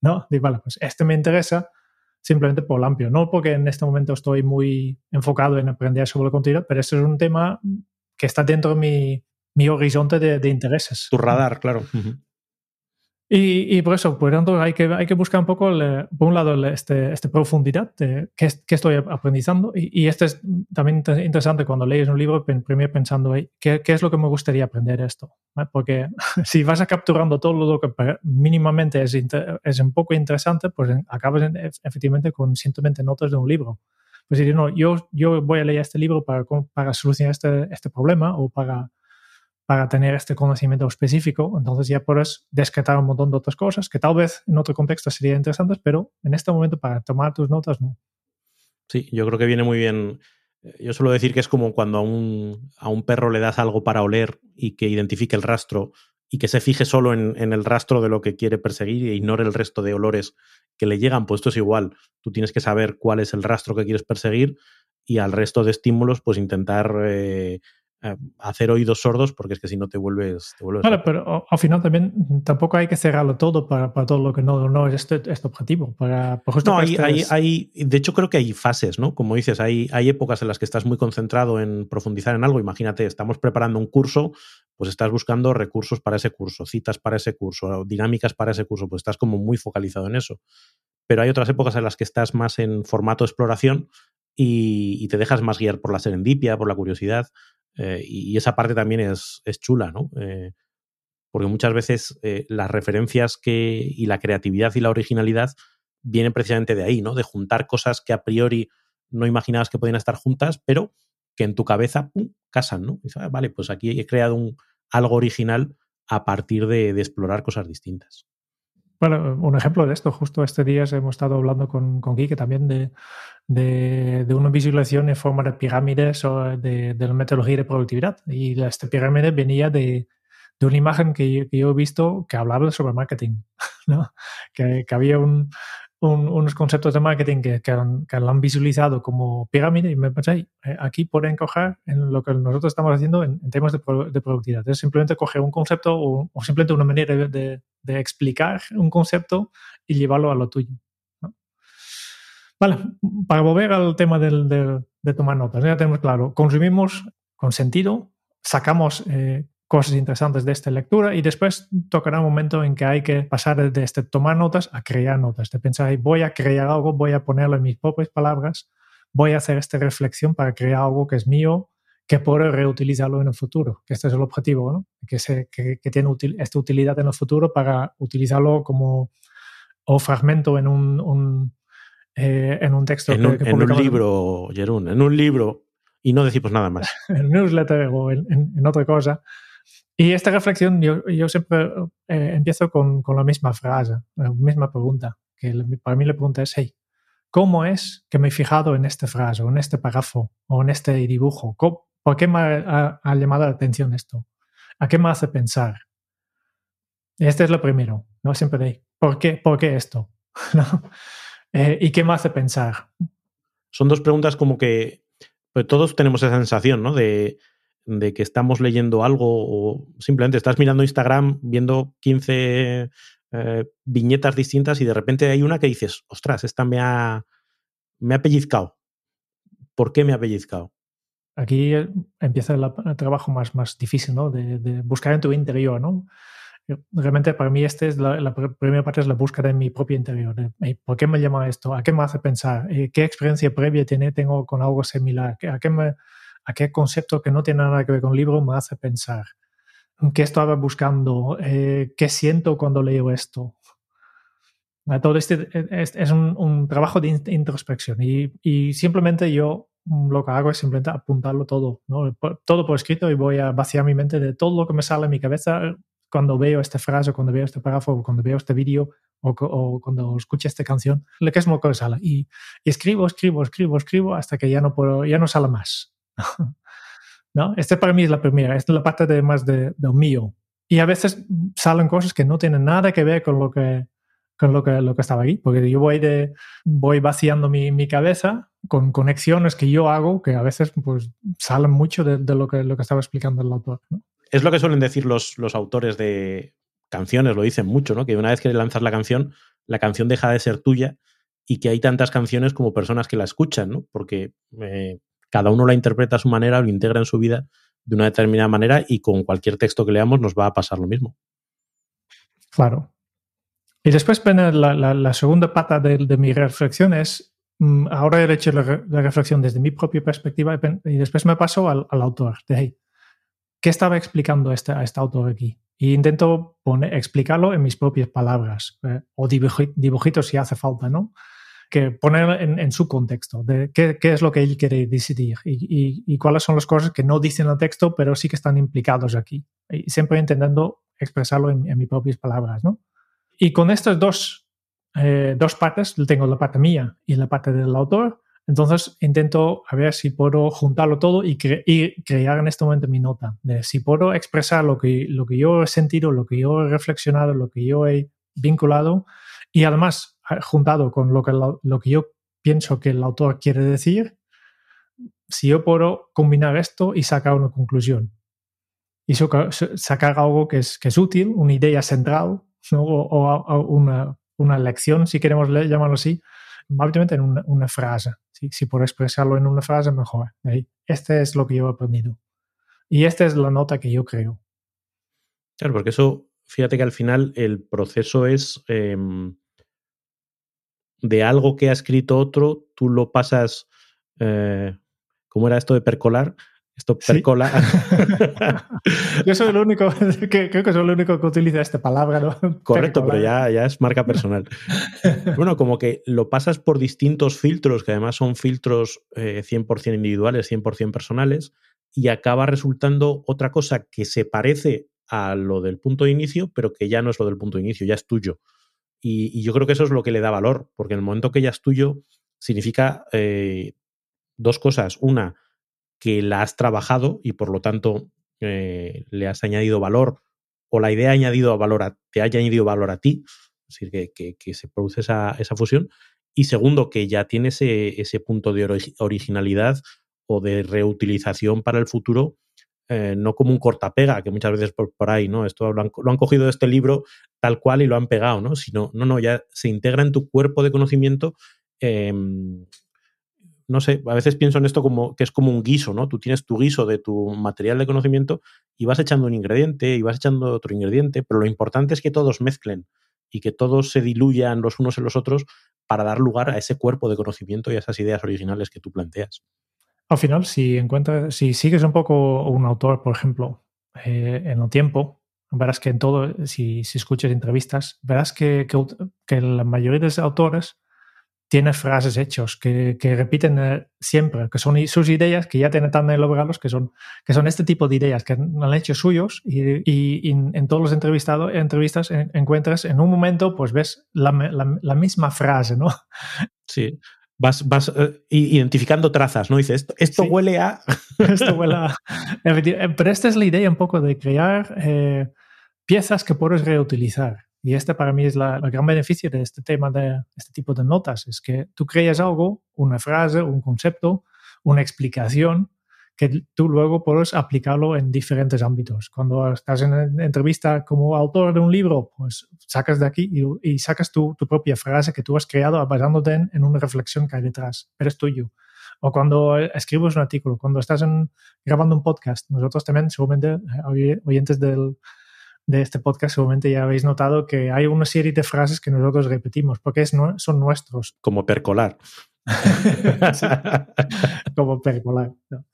¿no? Digo, vale, pues este me interesa, simplemente por el amplio. No porque en este momento estoy muy enfocado en aprender sobre la contabilidad, pero este es un tema que está dentro de mi horizonte de, intereses. Tu radar, claro. Y, por eso, por tanto, hay que, hay que buscar un poco, por un lado, este, esta profundidad de qué, estoy aprendiendo. Y, y esto es también interesante cuando lees un libro, primero pensando, ¿qué, ¿qué, es lo que me gustaría aprender esto? Porque si vas a capturando todo lo que mínimamente es, es un poco interesante, pues acabas efectivamente con simplemente notas de un libro. Pues decir, no, yo, yo voy a leer este libro para, para solucionar este, este problema o para para tener este conocimiento específico, entonces ya puedes descartar un montón de otras cosas que tal vez en otro contexto serían interesantes, pero en este momento para tomar tus notas no. Sí, yo creo que viene muy bien. Yo suelo decir que es como cuando a un, a un perro le das algo para oler y que identifique el rastro y que se fije solo en, en, el rastro de lo que quiere perseguir e ignore el resto de olores que le llegan, pues esto es igual. Tú tienes que saber cuál es el rastro que quieres perseguir y al resto de estímulos, pues intentar eh, eh, hacer oídos sordos porque es que si no te vuelves... Te vale, pero al final también tampoco hay que cerrarlo todo para, para todo lo que no, no es este, este objetivo. Para, no, hay, hay, hay, de hecho creo que hay fases, ¿no? Como dices, hay, hay épocas en las que estás muy concentrado en profundizar en algo. Imagínate, estamos preparando un curso, pues estás buscando recursos para ese curso, citas para ese curso, dinámicas para ese curso, pues estás como muy focalizado en eso. Pero hay otras épocas en las que estás más en formato exploración y, y, te dejas más guiar por la serendipia, por la curiosidad. Eh, y, esa parte también es, es chula, ¿no? Eh, porque muchas veces eh, las referencias que, y la creatividad y la originalidad vienen precisamente de ahí, ¿no? De juntar cosas que a priori no imaginabas que podían estar juntas, pero que en tu cabeza ¡pum! casan, ¿no? Y ah, vale, pues aquí he creado un, algo original a partir de, de explorar cosas distintas. Bueno, un ejemplo de esto, justo este día hemos estado hablando con, con Quique también de, de, de, una visualización en forma de pirámides o de, de la metodología de productividad. Y esta pirámide venía de, de una imagen que que yo, he visto que hablaba sobre marketing, ¿no? que, que había un, unos conceptos de marketing que, que, han, lo han visualizado como pirámide y me pensé, eh, aquí pueden encoger en lo que nosotros estamos haciendo en, temas de, de, productividad. Es simplemente coger un concepto o, simplemente una manera de, de, explicar un concepto y llevarlo a lo tuyo. Vale, para volver al tema del, de tomar notas, ya tenemos claro, consumimos con sentido, sacamos eh, cosas interesantes de esta lectura y después tocará un momento en que hay que pasar de este tomar notas a crear notas, de pensar, voy a crear algo, voy a ponerlo en mis propias palabras, voy a hacer esta reflexión para crear algo que es mío, que puedo reutilizarlo en el futuro, que este es el objetivo, ¿no? que, se, que, tiene esta utilidad en el futuro para utilizarlo como o fragmento en un, eh, en un texto. En un, en un libro, Jerún, en un libro y no decimos nada más. en newsletter o en, otra cosa. Y esta reflexión yo, yo siempre eh, empiezo con, con, la misma frase, la misma pregunta, que para mí la pregunta es, hey, ¿cómo es que me he fijado en esta frase o en este párrafo o en este dibujo? ¿Por qué me ha, llamado la atención esto? ¿A qué me hace pensar? Este es lo primero, ¿no? Siempre de, ¿por qué, ¿por qué esto? Eh, ¿Y qué me hace pensar? Son dos preguntas como que pues todos tenemos esa sensación, ¿no? De, que estamos leyendo algo o simplemente estás mirando Instagram viendo 15 eh, viñetas distintas y de repente hay una que dices, ostras, esta me ha, me ha pellizcado. ¿Por qué me ha pellizcado? Aquí empieza el, trabajo más, más difícil, ¿no? De, de, buscar en tu interior, ¿no? Realmente para mí este es la, primera parte es la búsqueda en mi propio interior. ¿Por qué me llama esto? ¿A qué me hace pensar? Eh, ¿Qué experiencia previa tiene, tengo con algo similar? ¿A qué, me, ¿A qué concepto que no tiene nada que ver con el libro me hace pensar? ¿Qué estaba buscando? Eh, ¿Qué siento cuando leo esto? Todo este es, un, trabajo de introspección y, y, simplemente yo lo que hago es simplemente apuntarlo todo, todo por escrito y voy a vaciar mi mente de todo lo que me sale en mi cabeza cuando veo esta frase, cuando veo este párrafo, cuando veo este vídeo o, cuando escucho esta canción, lo que es lo que sale. Y, escribo, escribo, escribo, escribo hasta que ya no puedo, ya no sale más. ¿No? Este para mí es la primera, esta es la parte de más de, de mío. Y a veces salen cosas que no tienen nada que ver con lo que, con lo que, lo que estaba aquí, porque yo voy, de, voy vaciando mi, mi cabeza con conexiones que yo hago que a veces pues, salen mucho de, de lo, que, lo que estaba explicando el autor. ¿no? Es lo que suelen decir los, los autores de canciones, lo dicen mucho, ¿no? Que una vez que lanzas la canción, la canción deja de ser tuya y que hay tantas canciones como personas que la escuchan, ¿no? Porque eh, cada uno la interpreta a su manera, lo integra en su vida de una determinada manera y con cualquier texto que leamos nos va a pasar lo mismo. Claro. Y después viene la, segunda pata de, mi reflexión es, mm, ahora he hecho la, reflexión desde mi propia perspectiva y después me paso al, al autor. De ahí, ¿qué estaba explicando este, este autor aquí? Y intento poner, explicarlo en mis propias palabras eh, o dibujitos si hace falta, ¿no? Que poner en, su contexto de qué, qué, es lo que él quiere decidir y, y, cuáles son las cosas que no dicen el texto, pero sí que están implicados aquí. Y siempre intentando expresarlo en, mis propias palabras, ¿no? Y con estas dos, eh, dos partes, tengo la parte mía y la parte del autor, entonces intento a ver si puedo juntarlo todo y, crear en este momento mi nota. De si puedo expresar lo que, lo que yo he sentido, lo que yo he reflexionado, lo que yo he vinculado y además juntado con lo que, lo, que yo pienso que el autor quiere decir, si yo puedo combinar esto y sacar una conclusión. Y sacar algo que es, que es útil, una idea central o, una, una, lección, si queremos llamarlo así, obviamente en una, una frase. Si, por expresarlo en una frase, mejor. Este es lo que yo he aprendido. Y esta es la nota que yo creo. Claro, porque eso, fíjate que al final el proceso es em, de algo que ha escrito otro, tú lo pasas, eh, ¿cómo era esto de percolar? Esto percola. Yo soy el único, que, creo que soy el único que utiliza esta palabra, ¿no? Correcto, pero ya, ya es marca personal. bueno, como que lo pasas por distintos filtros, que además son filtros 100% eh, individuales, 100% personales, y acaba resultando otra cosa que se parece a lo del punto de inicio, pero que ya no es lo del punto de inicio, ya es tuyo. Y, yo creo que eso es lo que le da valor, porque en el momento que ya es tuyo, significa eh, dos cosas. Una, que la has trabajado y por lo tanto eh, le has añadido valor o la idea ha añadido valor a, te ha añadido valor a ti, es decir, que, se produce esa, esa, fusión. Y segundo, que ya tiene ese, ese punto de originalidad o de reutilización para el futuro, eh, no como un cortapega, que muchas veces por, por ahí, ¿no? Esto lo han, lo han, cogido de este libro tal cual y lo han pegado, ¿no? Sino, no, no, ya se integra en tu cuerpo de conocimiento eh, no sé, a veces pienso en esto como que es como un guiso, ¿no? Tú tienes tu guiso de tu material de conocimiento y vas echando un ingrediente y vas echando otro ingrediente, pero lo importante es que todos mezclen y que todos se diluyan los unos en los otros para dar lugar a ese cuerpo de conocimiento y a esas ideas originales que tú planteas. Al final, si encuentras, si sigues un poco un autor, por ejemplo, eh, en el tiempo, verás que en todo, si, si escuchas entrevistas, verás que, que, que la mayoría de los autores tiene frases hechos que, que repiten eh, siempre, que son sus ideas que ya tienen tan elaborados que son, que son este tipo de ideas que han hecho suyos y, y, en todos los entrevistados, entrevistas encuentras en un momento, pues ves la, la, la misma frase, ¿no? Sí, vas, vas uh, identificando trazas, ¿no? Dices, esto, esto sí. huele a... esto huele a... Pero esta es la idea un poco de crear eh, piezas que puedes reutilizar. Y este para mí es la, el gran beneficio de este tema de este tipo de notas, es que tú creas algo, una frase, un concepto, una explicación, que tú luego puedes aplicarlo en diferentes ámbitos. Cuando estás en entrevista como autor de un libro, pues sacas de aquí y, y sacas tu, tu, propia frase que tú has creado basándote en, en, una reflexión que hay detrás, pero es tuyo. O cuando escribes un artículo, cuando estás en, grabando un podcast, nosotros también, seguramente, oyentes del, de este podcast seguramente ya habéis notado que hay una serie de frases que nosotros repetimos porque es, no, son nuestros. Como percolar. sí, como percolar. ¿no?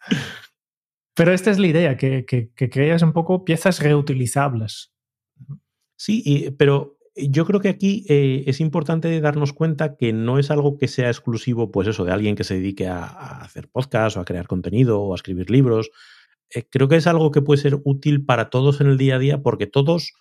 Pero esta es la idea, que, que, que, creas un poco piezas reutilizables. Sí, y, pero yo creo que aquí eh, es importante darnos cuenta que no es algo que sea exclusivo, pues eso, de alguien que se dedique a, a hacer podcast o a crear contenido o a escribir libros eh, creo que es algo que puede ser útil para todos en el día a día porque todos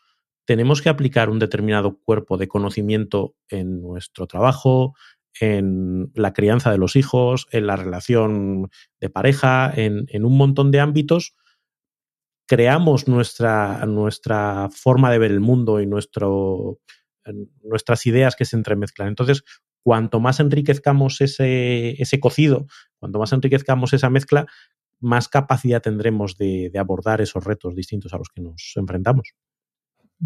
tenemos que aplicar un determinado cuerpo de conocimiento en nuestro trabajo, en la crianza de los hijos, en la relación de pareja, en, un montón de ámbitos. Creamos nuestra, nuestra, forma de ver el mundo y nuestras ideas que se entremezclan. Entonces, cuanto más enriquezcamos ese, ese cocido, cuanto más enriquezcamos esa mezcla, más capacidad tendremos de, abordar esos retos distintos a los que nos enfrentamos.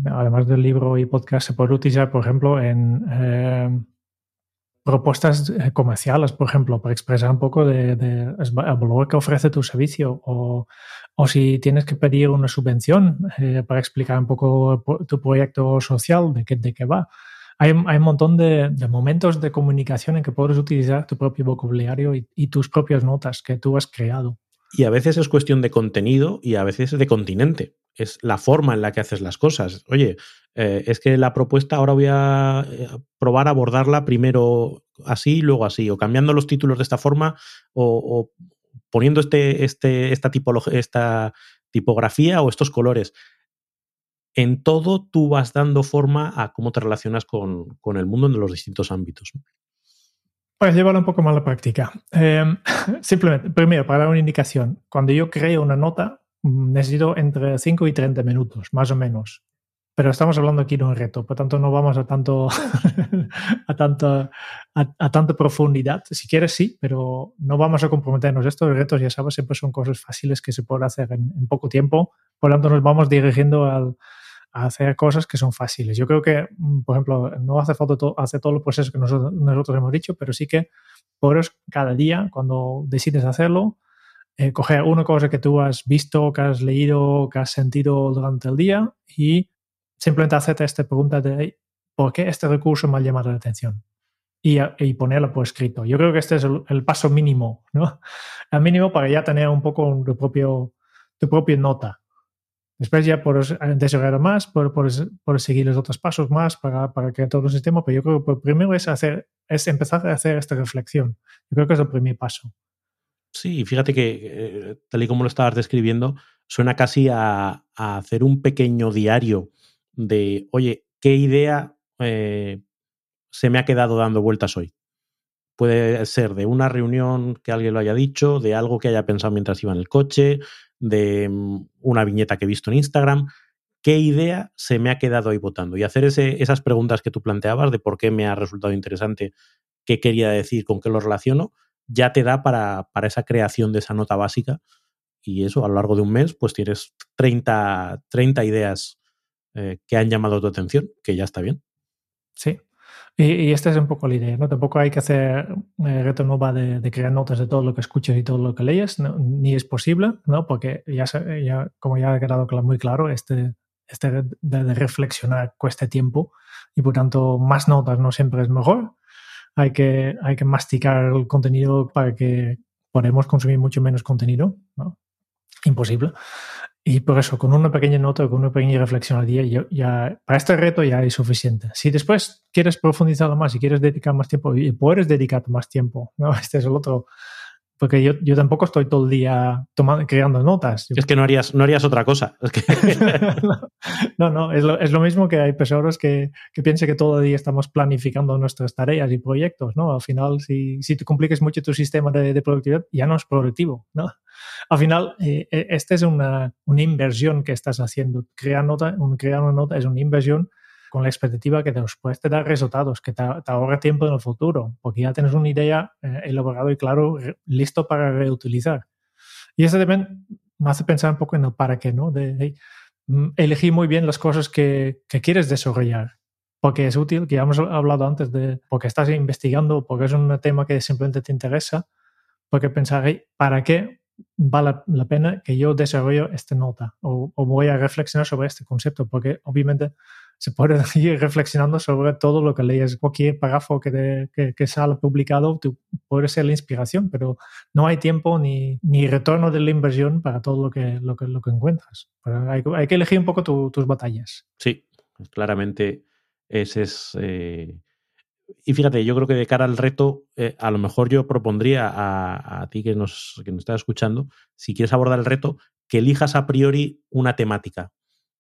Además del libro y podcast, se puede utilizar, por ejemplo, en eh, propuestas comerciales, por ejemplo, para expresar un poco de, de, el valor que ofrece tu servicio o, o si tienes que pedir una subvención eh, para explicar un poco tu proyecto social, de qué, de qué va. Hay, un montón de, momentos de comunicación en que puedes utilizar tu propio vocabulario y tus propias notas que tú has creado. Y a veces es cuestión de contenido y a veces de continente. Es la forma en la que haces las cosas. Oye, eh, es que la propuesta ahora voy a eh, probar a abordarla primero así, luego así, o cambiando los títulos de esta forma, o, poniendo este, este, esta, esta tipografía o estos colores. En todo tú vas dando forma a cómo te relacionas con, con el mundo en los distintos ámbitos. Pues llevarlo un poco más a la práctica. Eh, simplemente, primero, para dar una indicación, cuando yo creo una nota, necesito entre 5 y 30 minutos, más o menos. Pero estamos hablando aquí de un reto, por tanto no vamos a tanto a tanto a, a tanta profundidad. Si quieres sí, pero no vamos a comprometernos. Estos retos, ya sabes, siempre son cosas fáciles que se pueden hacer en, en poco tiempo. Por lo tanto, nos vamos dirigiendo al, hacer cosas que son fáciles. Yo creo que, mm, por ejemplo, no hace falta to hacer todo el proceso que nosotros, hemos dicho, pero sí que puedes cada día, cuando decides hacerlo, eh, coger una cosa que tú has visto, que has leído, que has sentido durante el día y simplemente hacerte esta pregunta de ¿por qué este recurso me ha llamado la atención? Y, y ponerlo por escrito. Yo creo que este es el, el, paso mínimo, ¿no? El mínimo para ya tener un poco tu propio, tu propia nota Después ya por desarrollar más, por, por, por, seguir los otros pasos más para, para crear todo el sistema, pero yo creo que primero es, hacer, es empezar a hacer esta reflexión. Yo creo que es el primer paso. Sí, fíjate que eh, tal y como lo estabas describiendo, suena casi a, a hacer un pequeño diario de, oye, ¿qué idea eh, se me ha quedado dando vueltas hoy? Puede ser de una reunión que alguien lo haya dicho, de algo que haya pensado mientras iba en el coche, de mm, una viñeta que he visto en Instagram. ¿Qué idea se me ha quedado ahí votando? Y hacer ese, esas preguntas que tú planteabas de por qué me ha resultado interesante, qué quería decir, con qué lo relaciono, ya te da para, para esa creación de esa nota básica. Y eso, a lo largo de un mes, pues tienes 30, 30 ideas eh, que han llamado tu atención, que ya está bien. Sí. Y, esta es un poco la idea, ¿no? Tampoco hay que hacer eh, reto nova de, crear notas de todo lo que escuchas y todo lo que lees, ni es posible, ¿no? Porque ya, ya, como ya ha quedado muy claro, este, este de, de, reflexionar cuesta tiempo y por tanto más notas no siempre es mejor. Hay que, hay que masticar el contenido para que podamos consumir mucho menos contenido, ¿no? Imposible. Y por eso, con una pequeña nota, con una pequeña reflexión al día, ya, para este reto ya es suficiente. Si después quieres profundizarlo más y quieres dedicar más tiempo, y puedes dedicar más tiempo, ¿no? Este es el otro, porque yo, yo tampoco estoy todo el día tomando, creando notas. Es que no harías, no harías otra cosa. no, no, es, lo, es, lo, mismo que hay personas que, que piensan que todo el día estamos planificando nuestras tareas y proyectos, ¿no? Al final, si, si tú compliques mucho tu sistema de, de productividad, ya no es productivo, ¿no? Al final, eh, eh, esta es una, una, inversión que estás haciendo. Crear, nota, un, crear una nota es una inversión con la expectativa que después te da resultados, que te, ahorra tiempo en el futuro, porque ya tienes una idea eh, elaborada y claro, listo para reutilizar. Y eso también me hace pensar un poco en el para qué, ¿no? De, mm, elegir muy bien las cosas que, que, quieres desarrollar, porque es útil, que ya hemos hablado antes de, porque estás investigando, porque es un tema que simplemente te interesa, porque pensar, ¿para qué vale la pena que yo desarrollo esta nota o, o voy a reflexionar sobre este concepto? Porque obviamente se puede ir reflexionando sobre todo lo que lees. Cualquier párrafo que, que, sale publicado puede ser la inspiración, pero no hay tiempo ni, ni retorno de la inversión para todo lo que, lo que, lo que encuentras. hay, hay, que elegir un poco tus batallas. Sí, claramente ese es... Eh, y fíjate, yo creo que de cara al reto, eh, a lo mejor yo propondría a, a ti que nos, que nos estás escuchando, si quieres abordar el reto, que elijas a priori una temática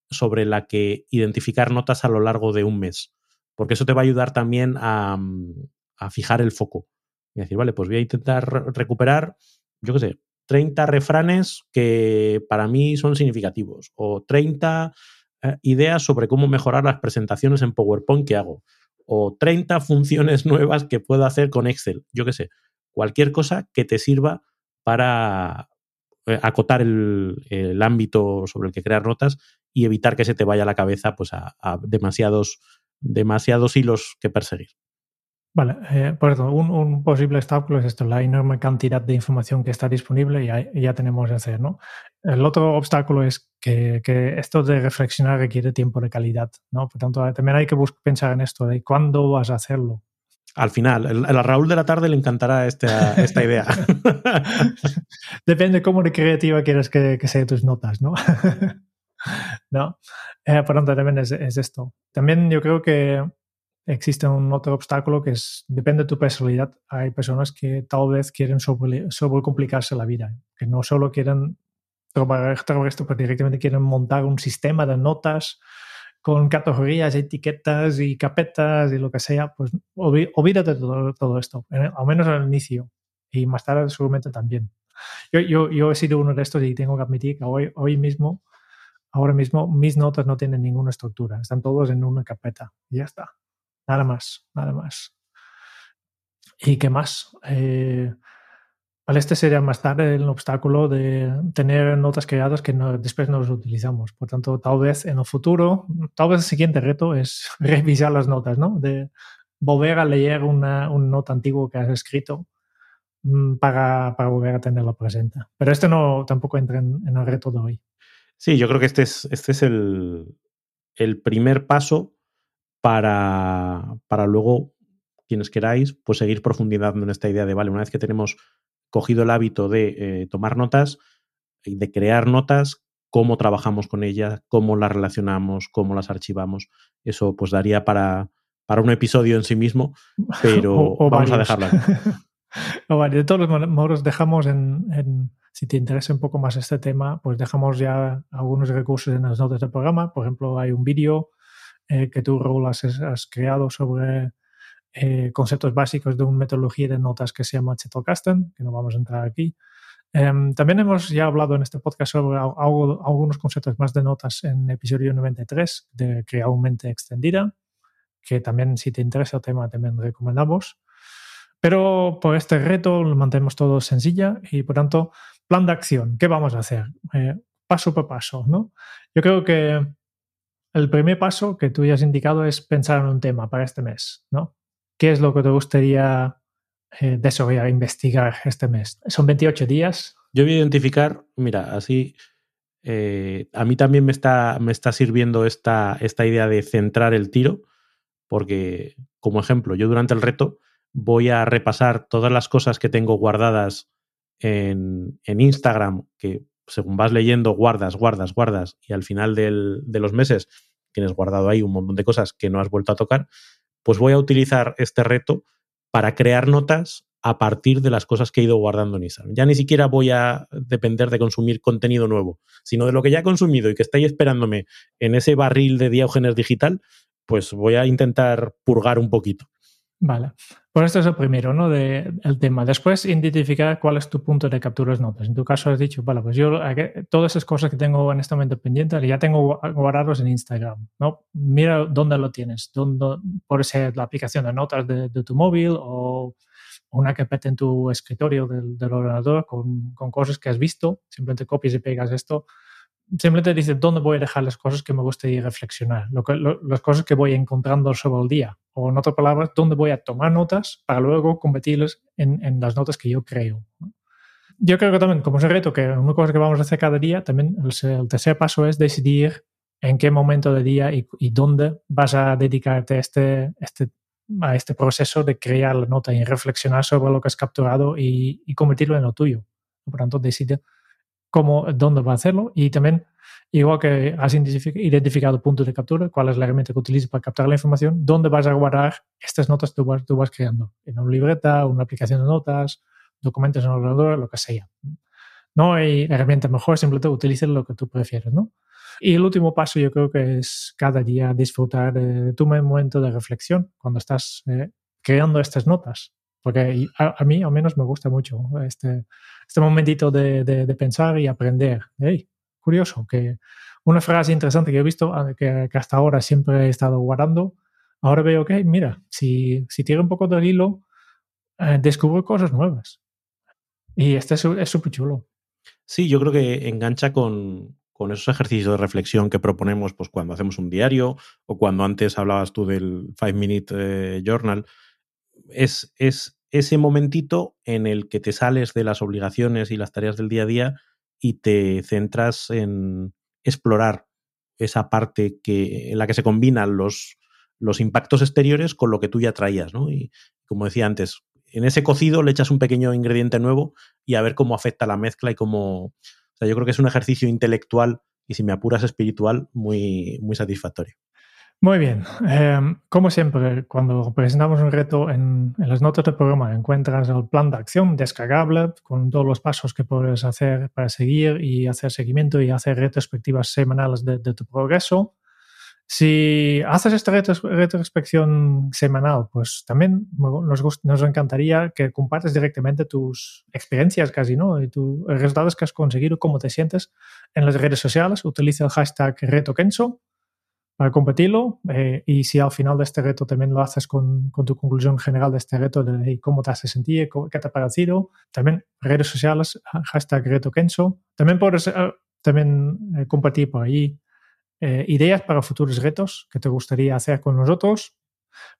sobre la que identificar notas a lo largo de un mes, porque eso te va a ayudar también mm, a, fijar el foco. Y decir, vale, pues voy a intentar recuperar, yo qué sé, 30 refranes que para mí son significativos o 30 eh, ideas sobre cómo mejorar las presentaciones en PowerPoint que hago o 30 funciones nuevas que puedo hacer con Excel, yo qué sé, cualquier cosa que te sirva para eh, acotar el, el, ámbito sobre el que crear notas y evitar que se te vaya la cabeza pues, a, demasiados, demasiados hilos que perseguir. Vale, eh, por eso, un, posible obstáculo es esto, la enorme cantidad de información que está disponible y ya, tenemos que hacer, ¿no? El otro obstáculo es que, esto de reflexionar requiere tiempo de calidad, ¿no? Por tanto, también hay que pensar en esto de cuándo vas a hacerlo. Al final, a Raúl de la tarde le encantará esta, esta idea. Depende cómo de creativa quieres que, que sean tus notas, ¿no? ¿no? Eh, por tanto, también es, esto. También yo creo que existe un otro obstáculo que es, depende de tu personalidad. Hay personas que tal vez quieren sobrecomplicarse la vida, que no solo quieren trabajar, esto, pero directamente quieren montar un sistema de notas con categorías, etiquetas y capetas y lo que sea, pues olvídate de todo, todo esto, al menos al inicio y más tarde seguramente también. Yo, yo, yo, he sido uno de estos y tengo que admitir que hoy, hoy mismo Ahora mismo mis notas no tienen ninguna estructura, están todos en una carpeta y ya está. Nada más, nada más. ¿Y qué más? Eh, este sería más tarde el obstáculo de tener notas creadas que después no las utilizamos. Por tanto, tal vez en el futuro, tal vez el siguiente reto es revisar las notas, ¿no? De volver a leer una, nota antigua que has escrito mm, para, volver a tenerla presente. Pero este no tampoco entra en el reto de hoy. Sí, yo creo que este es, este es el, primer paso para, para luego, quienes queráis, pues seguir profundizando en esta idea de, vale, una vez que tenemos cogido el hábito de eh, tomar notas y de crear notas, cómo trabajamos con ellas, cómo las relacionamos, cómo las archivamos. Eso pues daría para, para un episodio en sí mismo, pero vamos a dejarlo. de todos los modos, dejamos en si te interesa un poco más este tema, pues dejamos ya algunos recursos en las notas del programa. Por ejemplo, hay un vídeo eh, que tú, Raúl, has, creado sobre eh, conceptos básicos de una metodología de notas que se llama Chetocasting, que no vamos a entrar aquí. Em, también hemos ya hablado en este podcast sobre algunos conceptos más de notas en episodio 93 de Crear una mente extendida, que también si te interesa el tema también recomendamos. Pero por este reto lo mantenemos todo sencilla y por tanto plan de acción, ¿qué vamos a hacer? Eh, paso por paso, ¿no? Yo creo que el primer paso que tú ya has indicado es pensar en un tema para este mes, ¿no? ¿qué es lo que te gustaría eh, desarrollar, investigar este mes? Son 28 días. Yo voy a identificar, mira, así eh, a mí también me está, me está sirviendo esta, esta idea de centrar el tiro, porque, como ejemplo, yo durante el reto voy a repasar todas las cosas que tengo guardadas en, Instagram, que según vas leyendo, guardas, guardas, guardas, y al final del, de los meses tienes guardado ahí un montón de cosas que no has vuelto a tocar, pues voy a utilizar este reto para crear notas a partir de las cosas que he ido guardando en Instagram. Ya ni siquiera voy a depender de consumir contenido nuevo, sino de lo que ya he consumido y que estáis esperándome en ese barril de Diógenes digital, pues voy a intentar purgar un poquito. Vale. Pues esto es el primero, ¿no? De, el tema. Después, identificar cuál es tu punto de capturas notas. En tu caso has dicho, vale, pues yo todas esas cosas que tengo en este momento pendientes ya tengo guardados en Instagram, ¿no? Mira dónde lo tienes. Dónde, puede ser la aplicación de notas de, tu móvil o una carpeta en tu escritorio del, del ordenador con, con, cosas que has visto. Simplemente copias y pegas esto simplemente dice dónde voy a dejar las cosas que me gustaría reflexionar, lo que, las cosas que voy encontrando sobre el día. O en otras palabras, dónde voy a tomar notas para luego convertirlas en, en las notas que yo creo. Yo creo que también, como reto que una cosa que vamos a hacer cada día, también el, tercer paso es decidir en qué momento del día y, y dónde vas a dedicarte a este, este, a este proceso de crear la nota y reflexionar sobre lo que has capturado y, y convertirlo en lo tuyo. Por tanto, decide cómo, dónde va a hacerlo y también, igual que has identificado puntos de captura, cuál es la herramienta que utilizas para captar la información, dónde vas a guardar estas notas que tú vas, tú vas creando. En una libreta, una aplicación de notas, documentos en el ordenador, lo que sea. No hay herramienta mejor, simplemente utiliza lo que tú prefieres, ¿no? Y el último paso yo creo que es cada día disfrutar de tu momento de reflexión cuando estás eh, creando estas notas. Porque a, mí al menos me gusta mucho este, este momentito de, pensar y aprender. Hey, curioso, que una frase interesante que he visto, ah, que, hasta ahora siempre he estado guardando, ahora veo que, mira, si, si tiro un poco del hilo, eh, descubro cosas nuevas. Y este es súper chulo. Sí, yo creo que engancha con, con esos ejercicios de reflexión que proponemos pues, cuando hacemos un diario o cuando antes hablabas tú del Five Minute eh, Journal. Es, es ese momentito en el que te sales de las obligaciones y las tareas del día a día y te centras en explorar esa parte que, en la que se combinan los, los impactos exteriores con lo que tú ya traías, ¿no? Y como decía antes, en ese cocido le echas un pequeño ingrediente nuevo y a ver cómo afecta la mezcla y cómo... O sea, yo creo que es un ejercicio intelectual y si me apuras espiritual muy, muy satisfactorio. Muy bien. Em, como siempre, cuando presentamos un reto en, las notas del programa encuentras el plan de acción descargable con todos los pasos que puedes hacer para seguir y hacer seguimiento y hacer retrospectivas semanales de, tu progreso. Si haces esta retrospección semanal, pues también nos, encantaría que compartes directamente tus experiencias casi, ¿no? Y tus resultados que has conseguido, cómo te sientes en las redes sociales. Utiliza el hashtag RetoKenso para competirlo eh, y si al final de este reto también lo haces con, con tu conclusión general de este reto de cómo te has sentido, qué te ha parecido, también redes sociales, hashtag reto Kenzo. También puedes eh, también eh, compartir por ahí ideas para futuros retos que te gustaría hacer con nosotros,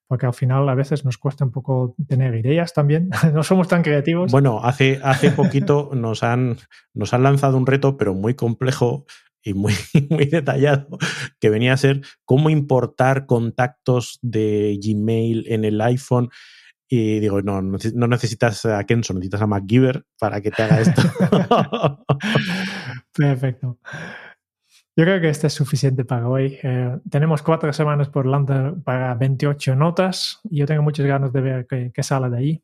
porque al final a veces nos cuesta un poco tener ideas también, no somos tan creativos. Bueno, hace, hace poquito nos han, nos han lanzado un reto, pero muy complejo y muy, muy detallado, que venía a ser cómo importar contactos de Gmail en el iPhone. Y digo, no, no necesitas a Kenzo, necesitas a MacGyver para que te haga esto. Perfecto. Yo creo que este es suficiente para hoy. Eh, tenemos cuatro semanas por delante para 28 notas y yo tengo muchas ganas de ver qué, qué sale de ahí.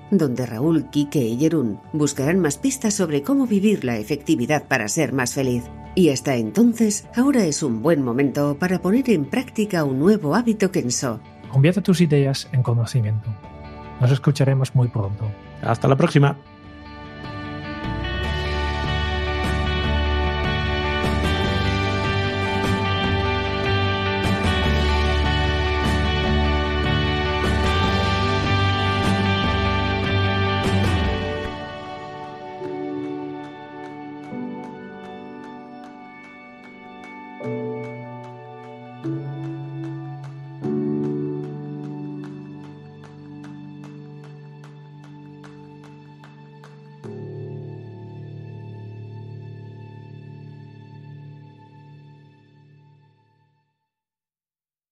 donde Raúl, Quique y Jerún buscarán más pistas sobre cómo vivir la efectividad para ser más feliz. Y hasta entonces, ahora es un buen momento para poner en práctica un nuevo hábito Kenso. Convierte tus ideas en conocimiento. Nos escucharemos muy pronto. Hasta la próxima.